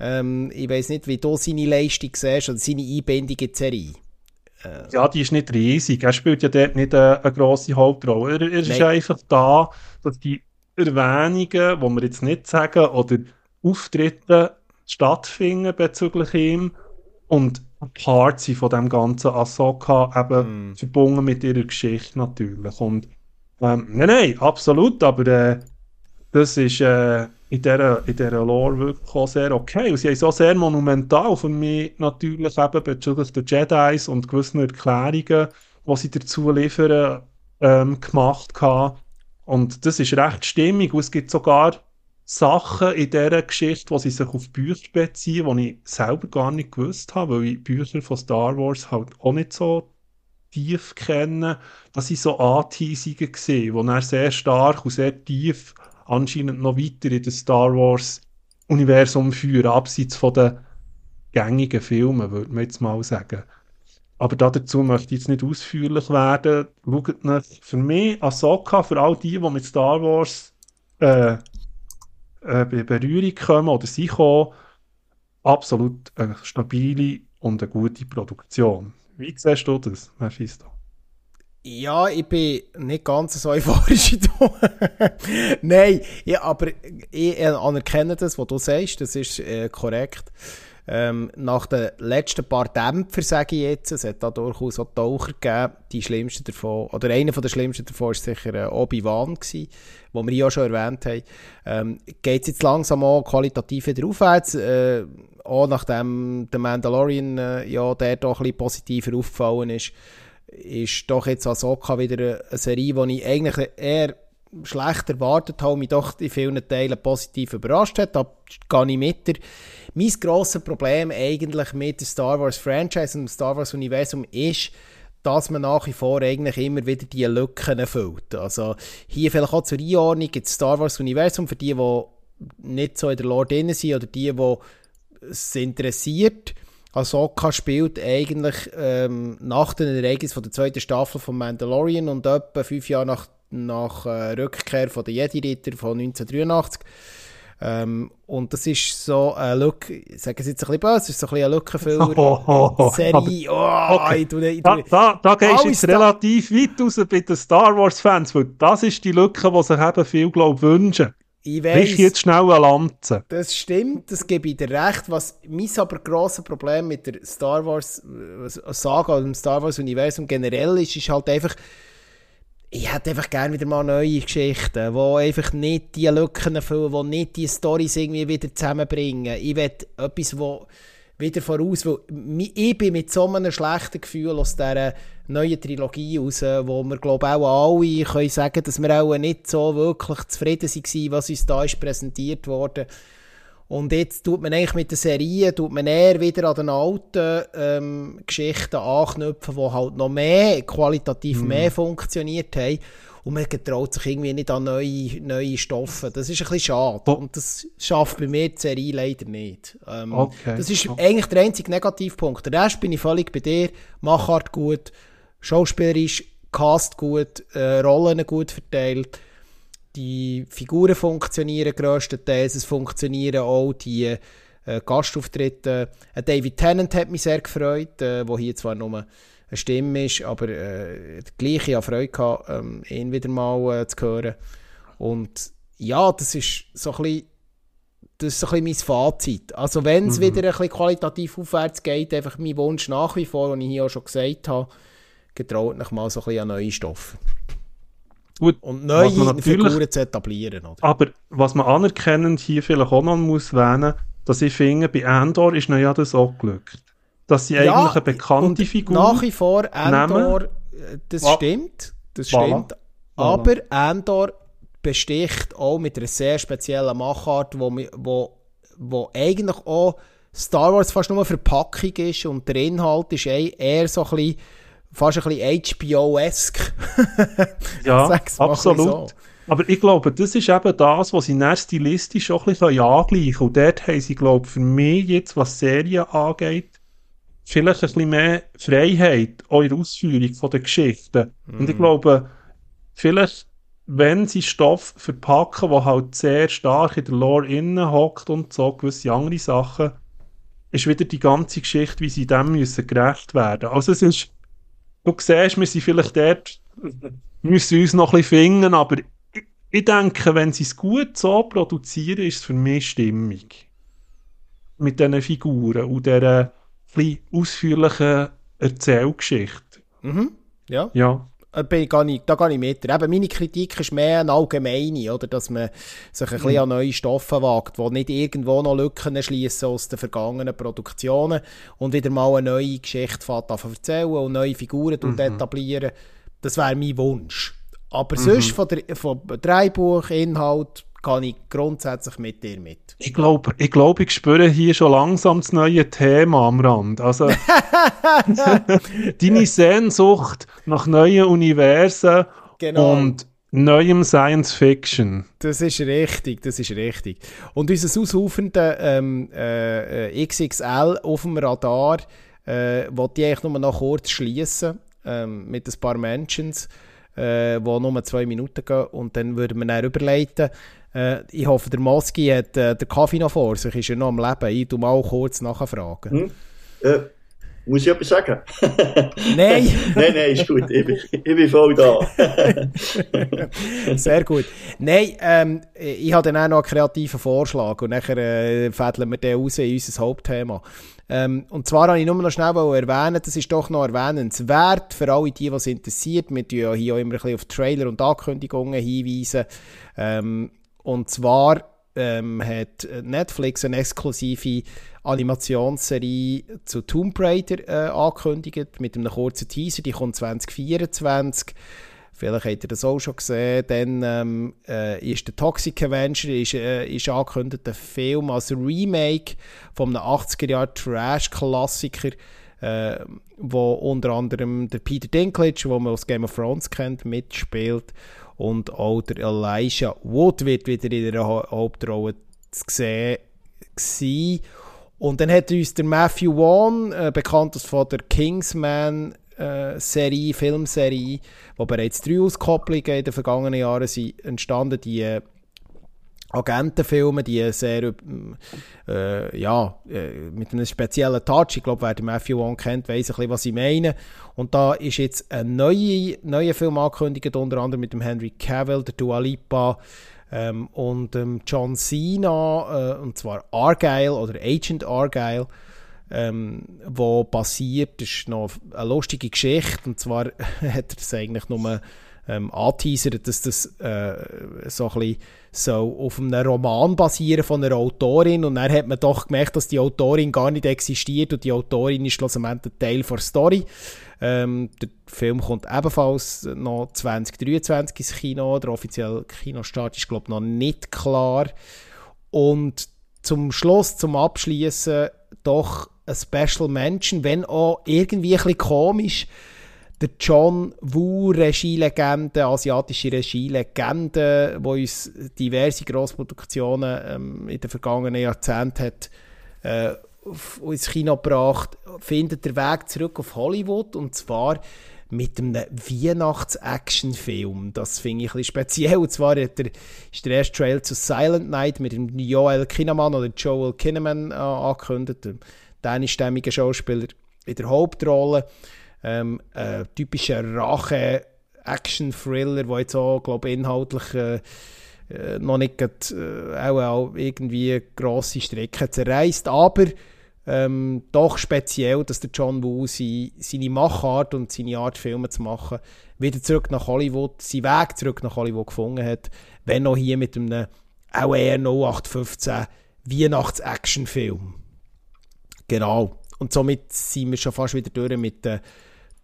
Ähm, ich weiß nicht, wie du seine Leistung siehst oder seine Einbindung in die Serie. Äh, ja, die ist nicht riesig. Er spielt ja dort nicht eine, eine grosse Hauptrolle. Er, er ist einfach da, dass die Erwähnungen, die wir jetzt nicht sagen, oder Auftritte stattfinden bezüglich ihm und Part sind von dem ganzen Ahsoka eben mm. verbunden mit ihrer Geschichte natürlich. Und ähm, nein, nein, absolut, aber äh, das ist äh, in dieser, in dieser Lore wirklich auch sehr okay. Und sie es auch sehr monumental für mich natürlich eben bezüglich der Jedis und gewissen Erklärungen, die sie dazu liefern, ähm, gemacht haben. Und das ist recht stimmig. Und es gibt sogar Sachen in dieser Geschichte, die sie sich auf Bücher beziehen, die ich selber gar nicht gewusst habe, weil ich Bücher von Star Wars halt auch nicht so tief kenne. Das sind so Anteasungen die sehr stark und sehr tief anscheinend noch weiter in das Star Wars Universum führen, abseits von den gängigen Filmen, würde man jetzt mal sagen. Aber dazu möchte ich jetzt nicht ausführlich werden. Schaut nicht für mich Ahsoka, für all die, die mit Star Wars äh, äh, Berührung kommen oder sie kommen, absolut eine stabile und eine gute Produktion. Wie siehst du das, Mephisto? Ja, ich bin nicht ganz so euphorisch [laughs] Nein, ja, aber ich anerkenne das, was du sagst, das ist äh, korrekt. Ähm, nach den letzten paar Dämpfer, sage ich jetzt, es hat da durchaus auch Taucher gegeben, die schlimmsten davon, oder einer der schlimmsten davon war sicher äh, Obi-Wan wo wir ja schon erwähnt haben. Ähm, Geht es jetzt langsam auch qualitativ wieder aufwärts, äh, auch nachdem der Mandalorian äh, ja der doch ein bisschen positiver aufgefallen ist, ist doch jetzt Ahsoka wieder eine Serie, die ich eigentlich eher schlecht erwartet habe, mich doch in vielen Teilen positiv überrascht hat. Da gehe ich mit dir. Mein grosses Problem eigentlich mit dem Star Wars Franchise und dem Star Wars Universum ist, dass man nach wie vor eigentlich immer wieder diese Lücken erfüllt. Also hier vielleicht auch zur Einordnung das Star Wars Universum für die, die nicht so in der Lore drin sind oder die, die es interessiert. Ahsoka spielt eigentlich ähm, nach den Ereignissen von der zweiten Staffel von Mandalorian und etwa fünf Jahre nach, nach äh, Rückkehr von der Jedi-Ritter von 1983 ähm, und das ist so eine Lücke, ich sage es jetzt ein bisschen böse, ist so ein bisschen eine Lückenfüller. [laughs] Oh, oh, oh, Serie, oh, okay. ich tue, ich Da, tue, da, da gehst du jetzt relativ weit raus bei den Star Wars-Fans, weil das ist die Lücke, die sich eben viel, glaube ich, wünschen. Ich Brich weiss, jetzt schnell eine Lanze. das stimmt, das gebe ich dir recht. Was mein aber grosses Problem mit der Star Wars äh, Saga oder dem Star Wars Universum generell ist, ist halt einfach, ich hätte einfach gerne wieder mal neue Geschichten, die einfach nicht die Lücken erfüllen, die nicht die Storys irgendwie wieder zusammenbringen. Ich will etwas, wo wieder voraus, weil ich bin mit so einem schlechten Gefühl aus dieser neuen Trilogie raus, wo wir glaube auch alle können sagen, dass wir auch nicht so wirklich zufrieden waren, was uns da ist präsentiert wurde. Und jetzt tut man eigentlich mit der Serie, tut man eher wieder an den alten ähm, Geschichten anknüpfen, die halt noch mehr, qualitativ mehr funktioniert haben. Und man getraut sich irgendwie nicht an neue, neue Stoffe. Das ist ein bisschen schade. Oh. Und das schafft bei mir die Serie leider nicht. Ähm, Okay. Das ist eigentlich der einzige Negativpunkt. Der Rest bin ich völlig bei dir. Machart gut, schauspielerisch, Cast gut, äh, Rollen gut verteilt die Figuren funktionieren grösstenteils, es funktionieren auch die äh, Gastauftritte. Äh, David Tennant hat mich sehr gefreut, äh, wo hier zwar nur eine Stimme ist, aber äh, gleich ich Freude gehabt, ähm, ihn wieder mal äh, zu hören. Und ja, das ist so ein bisschen, das ist so ein bisschen mein Fazit. Also wenn es wieder ein bisschen qualitativ aufwärts geht, einfach mein Wunsch nach wie vor, den ich hier auch schon gesagt habe, getraut noch mal so ein bisschen an neue Stoffe. Gut, Und neue Figuren zu etablieren. Oder? Aber was man anerkennend hier vielleicht auch noch muss erwähnen, dass ich finde, bei Andor ist ja das auch gelückt. Dass sie eigentlich eine bekannte Figur Nach wie vor, Andor, äh, das Wa- stimmt, das Voilà. stimmt. Aber Andor besticht auch mit einer sehr speziellen Machart, wo, wo, wo eigentlich auch Star Wars fast nur eine Verpackung ist und der Inhalt ist eher- eher so ein bisschen, fast ein bisschen HBO-esk. [laughs] Ja, absolut. so. Aber ich glaube, das ist eben das, was sie dann stilistisch auch ein bisschen angleichen können. Und dort haben sie, glaube ich, für mich jetzt, was Serien angeht, vielleicht ein bisschen mehr Freiheit, auch in der Ausführung von der Geschichten. Und Mhm. ich glaube, vielleicht, wenn sie Stoff verpacken, der halt sehr stark in der Lore innen hockt und so gewisse andere Sachen, ist wieder die ganze Geschichte, wie sie dem müssen gerecht werden. Also es ist, du siehst, wir sind vielleicht dort, müssen uns noch ein bisschen finden, aber ich, ich denke, wenn sie es gut so produzieren, ist es für mich stimmig. Mit diesen Figuren und dieser bisschen ausführlichen Erzählgeschichte. Mhm. Ja. Ja. Äh, bin ich gar nicht, da gehe ich mit. Eben, meine Kritik ist mehr eine allgemeine, oder? dass man sich ein bisschen an neue Stoffe wagt, die nicht irgendwo noch Lücken schließen aus den vergangenen Produktionen und wieder mal eine neue Geschichte erzählen und neue Figuren mhm. etablieren. Das wäre mein Wunsch. Aber sonst von der, vom Dreibuch, Inhalt, kann ich grundsätzlich mit dir mit. Ich glaube, ich, glaub, ich spüre hier schon langsam das neue Thema am Rand. Also, [laughs] deine Sehnsucht nach neuen Universen Genau. und neuem Science Fiction. Das ist richtig, das ist richtig. Und unser auslaufende ähm, äh, äh, XXL auf dem Radar äh, wollte ich eigentlich nur noch kurz schließen ähm, mit ein paar Mentions, äh, die nur zwei Minuten gehen und dann würden wir dann überleiten. Äh, ich hoffe, der Moski hat äh, den Kaffee noch vor sich, ist er noch am Leben. Ich tu mal kurz nachfragen. Hm? Äh, muss ich etwas sagen? [laughs] Nein! [laughs] nein, nein, ist gut. Ich bin, ich bin voll da. [laughs] Sehr gut. Nein, ähm, ich habe dann auch noch einen kreativen Vorschlag und nachher äh, fädeln wir den raus in unser Hauptthema. Ähm, und zwar habe ich nur noch schnell erwähnen, das ist doch noch erwähnenswert für alle die, was interessiert. Wir tun ja hier auch immer ein bisschen auf Trailer und Ankündigungen hinweisen. Ähm, und zwar ähm, hat Netflix eine exklusive Animationsserie zu Tomb Raider äh, angekündigt, mit einem kurzen Teaser, die kommt 2024. Vielleicht habt ihr das auch schon gesehen. Dann ähm, äh, ist der Toxic Avenger ist, äh, ist angekündigt, ein Film als Remake von einem 80er-Jahr-Trash-Klassiker, äh, wo unter anderem der Peter Dinklage, wo man aus Game of Thrones kennt, mitspielt und auch der Elijah Wood wird wieder in der Hauptrolle zu sehen gewesen. Und dann hat uns der Matthew Vaughn, äh, bekannt von der Kingsman äh, Serie, Filmserie, wo bereits drei Auskopplungen in den vergangenen Jahren sind entstanden, die äh, Agentenfilme, die sehr äh, ja, äh, mit einem speziellen Touch, ich glaube, wer den Matthew Wong kennt, weiß ein bisschen, was ich meine. Und da ist jetzt ein neuer neue Film angekündigt, unter anderem mit dem Henry Cavill, der Dua Lipa ähm, und ähm, John Cena, äh, und zwar Argyle oder Agent Argyle ähm, wo basiert, das ist noch eine lustige Geschichte, und zwar [laughs] hat er das eigentlich nur ähm, anteasert, dass das äh, so ein bisschen so auf einem Roman basieren von einer Autorin und dann hat man doch gemerkt, dass die Autorin gar nicht existiert und die Autorin ist schlussendlich ein Teil der Story. Ähm, der Film kommt ebenfalls noch 2023 ins Kino, der offizielle Kinostart ist glaube ich noch nicht klar und zum Schluss, zum Abschließen doch ein Special Mention, wenn auch irgendwie ein bisschen komisch. Der John Woo, Regielegende, asiatische Regielegende, wo uns diverse Grossproduktionen ähm, in den vergangenen Jahrzehnten hat äh, ins Kino gebracht, findet der Weg zurück auf Hollywood und zwar mit einem Weihnachts-Action-Film. Das finde ich ein bisschen speziell. Und zwar hat der, ist der erste Trail zu Silent Night mit dem Joel Kinnaman oder Joel Kinnaman äh, angekündigt dänischstämmigen Schauspieler in der Hauptrolle. Ähm, äh, typischer Rache-Action-Thriller, der jetzt auch, glaube ich, inhaltlich äh, äh, noch nicht grad, äh, auch, irgendwie grosse Strecken zerreißt, aber ähm, doch speziell, dass der John Woo sie, seine Machart und seine Art, Filme zu machen, wieder zurück nach Hollywood, seinen Weg zurück nach Hollywood gefunden hat, wenn auch hier mit einem auch eher 0815 Weihnachts-Action-Film. Genau. Und somit sind wir schon fast wieder durch mit dem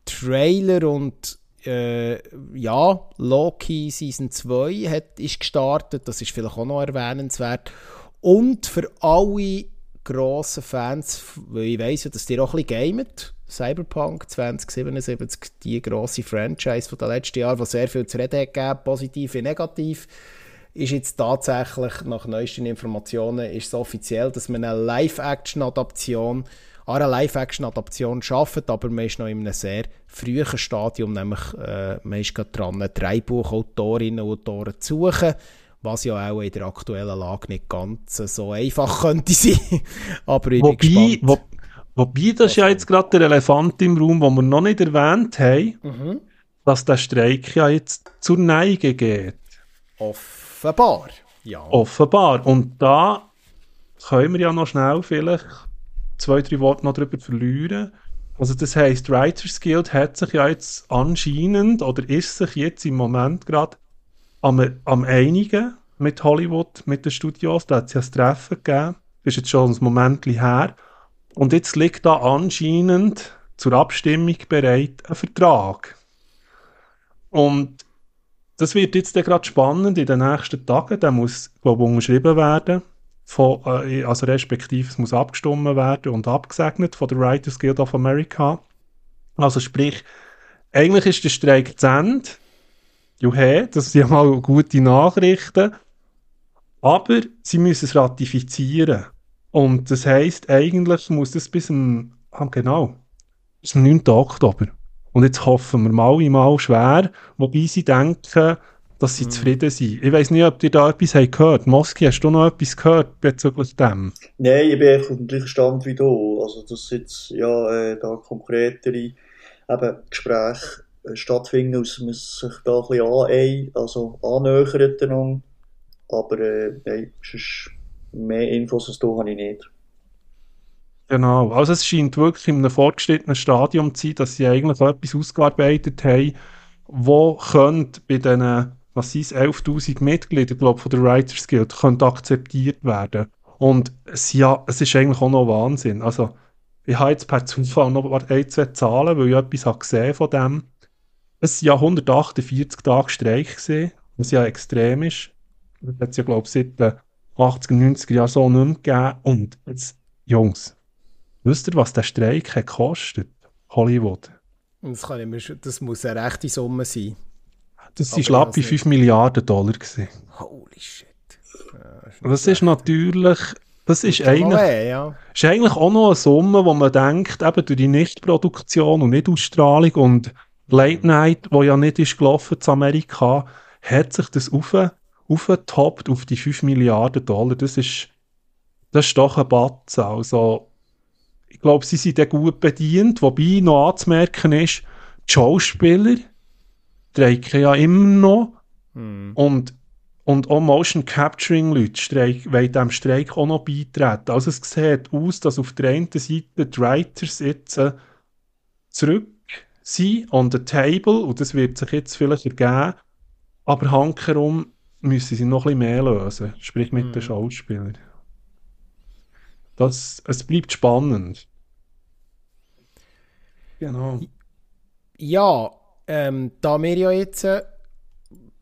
Trailer und äh, ja, Loki Season 2 hat, ist gestartet, das ist vielleicht auch noch erwähnenswert. Und für alle grossen Fans, weil ich weiss ja, dass die auch ein bisschen gamen, Cyberpunk 2077, die grosse Franchise von den letzten Jahren, die sehr viel zu reden gegeben, positiv wie negativ, ist jetzt tatsächlich nach neuesten Informationen ist es offiziell, dass man eine Live-Action-Adaption eine Live-Action-Adaption schafft, aber man ist noch in einem sehr frühen Stadium, nämlich äh, man ist gerade dran, Drei-Buchautorinnen und Autoren zu suchen, was ja auch in der aktuellen Lage nicht ganz so einfach [laughs] könnte sein. aber ich wobei, bin gespannt. Wo, wobei, das ist ja jetzt gerade der Elefant im Raum, den wir noch nicht erwähnt haben, mhm. dass der Streik ja jetzt zur Neige geht. Off Offenbar, ja. Offenbar. Und da können wir ja noch schnell vielleicht zwei, drei Worte noch darüber verlieren. Also das heisst, Writers Guild hat sich ja jetzt anscheinend oder ist sich jetzt im Moment gerade am, am einigen mit Hollywood, mit den Studios. Da hat es ja ein Treffen gegeben. Das ist jetzt schon ein Moment her. Und jetzt liegt da anscheinend zur Abstimmung bereit ein Vertrag. Und das wird jetzt gerade spannend in den nächsten Tagen. Der muss, glaube ich, unterschrieben werden. Von, äh, also respektive, es muss abgestimmt werden und abgesegnet von der Writers Guild of America. Also sprich, eigentlich ist der Streik zu Ende. Juhe, das sind ja mal gute Nachrichten. Aber sie müssen es ratifizieren. Und das heisst, eigentlich muss das bis zum, ah, genau, bis zum 9. Oktober und jetzt hoffen wir mal mal schwer, wobei sie denken, dass sie mhm. zufrieden sind. Ich weiß nicht, ob ihr da etwas habt gehört. Moski, hast du noch etwas gehört bezüglich dem? Nein, ich bin auf dem gleichen Stand wie du. Also, dass jetzt ja äh, da konkretere eben, Gespräche äh, stattfinden, dass man sich da ein bisschen an, also annähert. Aber äh, nein, sonst mehr Infos als du habe ich nicht. Genau, also es scheint wirklich in einem fortgeschrittenen Stadium zu sein, dass sie eigentlich etwas ausgearbeitet haben, wo könnte bei diesen was sind 11'000 Mitglieder, glaube von der Writers Guild, könnte akzeptiert werden. Und es, ja, es ist eigentlich auch noch Wahnsinn. Also, ich habe jetzt per Zufall noch ein, zwei Zahlen, weil ich etwas habe gesehen von dem. Es waren ja 148 Tage Streik, gewesen, was ja extrem ist. Das hat es ja, glaube ich, seit den 80er, 90er Jahren so nicht mehr gegeben. Und jetzt, Jungs, wisst ihr, was der Streik hat gekostet? Hollywood. Das, kann ich mir, das muss eine rechte Summe sein. Das waren schlappe 5 Milliarden Dollar. Gewesen. Holy shit. Ja, das ist natürlich, das ist eigentlich, Weh, ja. ist eigentlich auch noch eine Summe, wo man denkt, eben durch die Nichtproduktion und Nicht-Ausstrahlung und Late Night, wo ja nicht ist gelaufen zu Amerika, hat sich das auf, aufgetoppt auf die 5 Milliarden Dollar. Das ist, das ist doch ein Batzen. Also, ich glaube, sie sind dann gut bedient, wobei noch anzumerken ist, die Schauspieler streiken ja immer noch Hm. und, und auch Motion Capturing Leute streik, wollen diesem Streik auch noch beitreten. Also es sieht aus, dass auf der einen Seite die Writers jetzt äh, zurück sind on the table und das wird sich jetzt vielleicht ergeben, aber hankerum müssen sie noch ein bisschen mehr lösen, sprich mit den Schauspielern. Das, es bleibt spannend. Genau. Ja, ähm, da wir ja jetzt äh,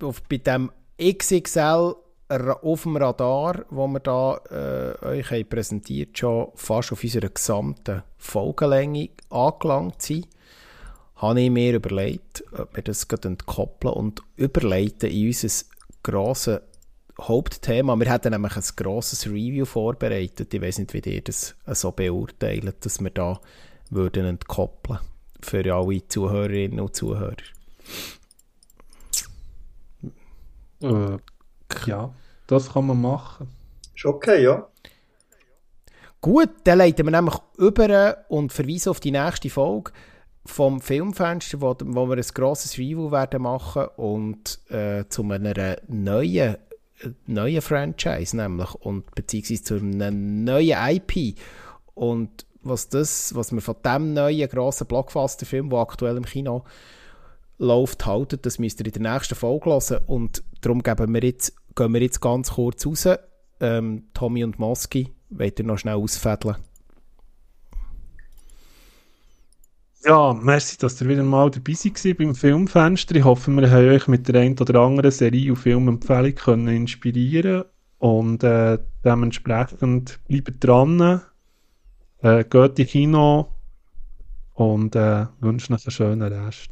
auf, bei dem XXL auf dem Radar, wo wir da äh, euch haben präsentiert schon fast auf unserer gesamten Folgenlänge angelangt sind, habe ich mir überlegt, ob wir das entkoppeln und überleiten in unser grosses Hauptthema. Wir hatten nämlich ein grosses Review vorbereitet. Ich weiß nicht, wie ihr das äh, so beurteilt, dass wir da würden entkoppeln für alle Zuhörerinnen und Zuhörer. Äh, ja, das kann man machen. Ist okay, ja. Gut, dann leiten wir nämlich über und verweisen auf die nächste Folge vom Filmfenster, wo, wo wir ein grosses Review werden machen und äh, zu einer neuen, neuen Franchise nämlich und beziehungsweise zu einem neuen IP und was das, was wir von dem neuen grossen Blockbuster-Film, der aktuell im Kino läuft, halten, das müsst ihr in der nächsten Folge hören und darum geben wir jetzt, gehen wir jetzt ganz kurz raus. Ähm, Tommy und Moski, wollt ihr noch schnell ausfädeln? Ja, merci, dass ihr wieder mal dabei seid beim Filmfenster. Ich hoffe, wir haben euch mit der einen oder anderen Serie und Filmempfehlung können inspirieren und äh, dementsprechend bleibt dran, äh, geht in Kino und äh, wünsche euch einen schönen Rest.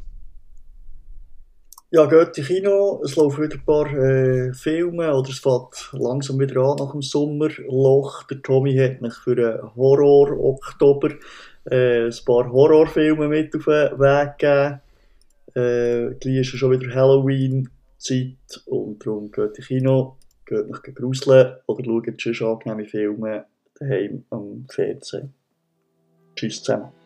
Ja, geht in Kino, es laufen wieder ein paar äh, Filme oder es fängt langsam wieder an nach dem Sommerloch. Der Tommy hat mich für einen Horror-Oktober äh, ein paar Horrorfilme mit auf den Weg gegeben. Äh, ist ja schon wieder Halloween-Zeit und darum geht in Kino, geht mich gruseln oder schaut schon angenehme Filme daheim am Fernsehen. Tschüss zusammen.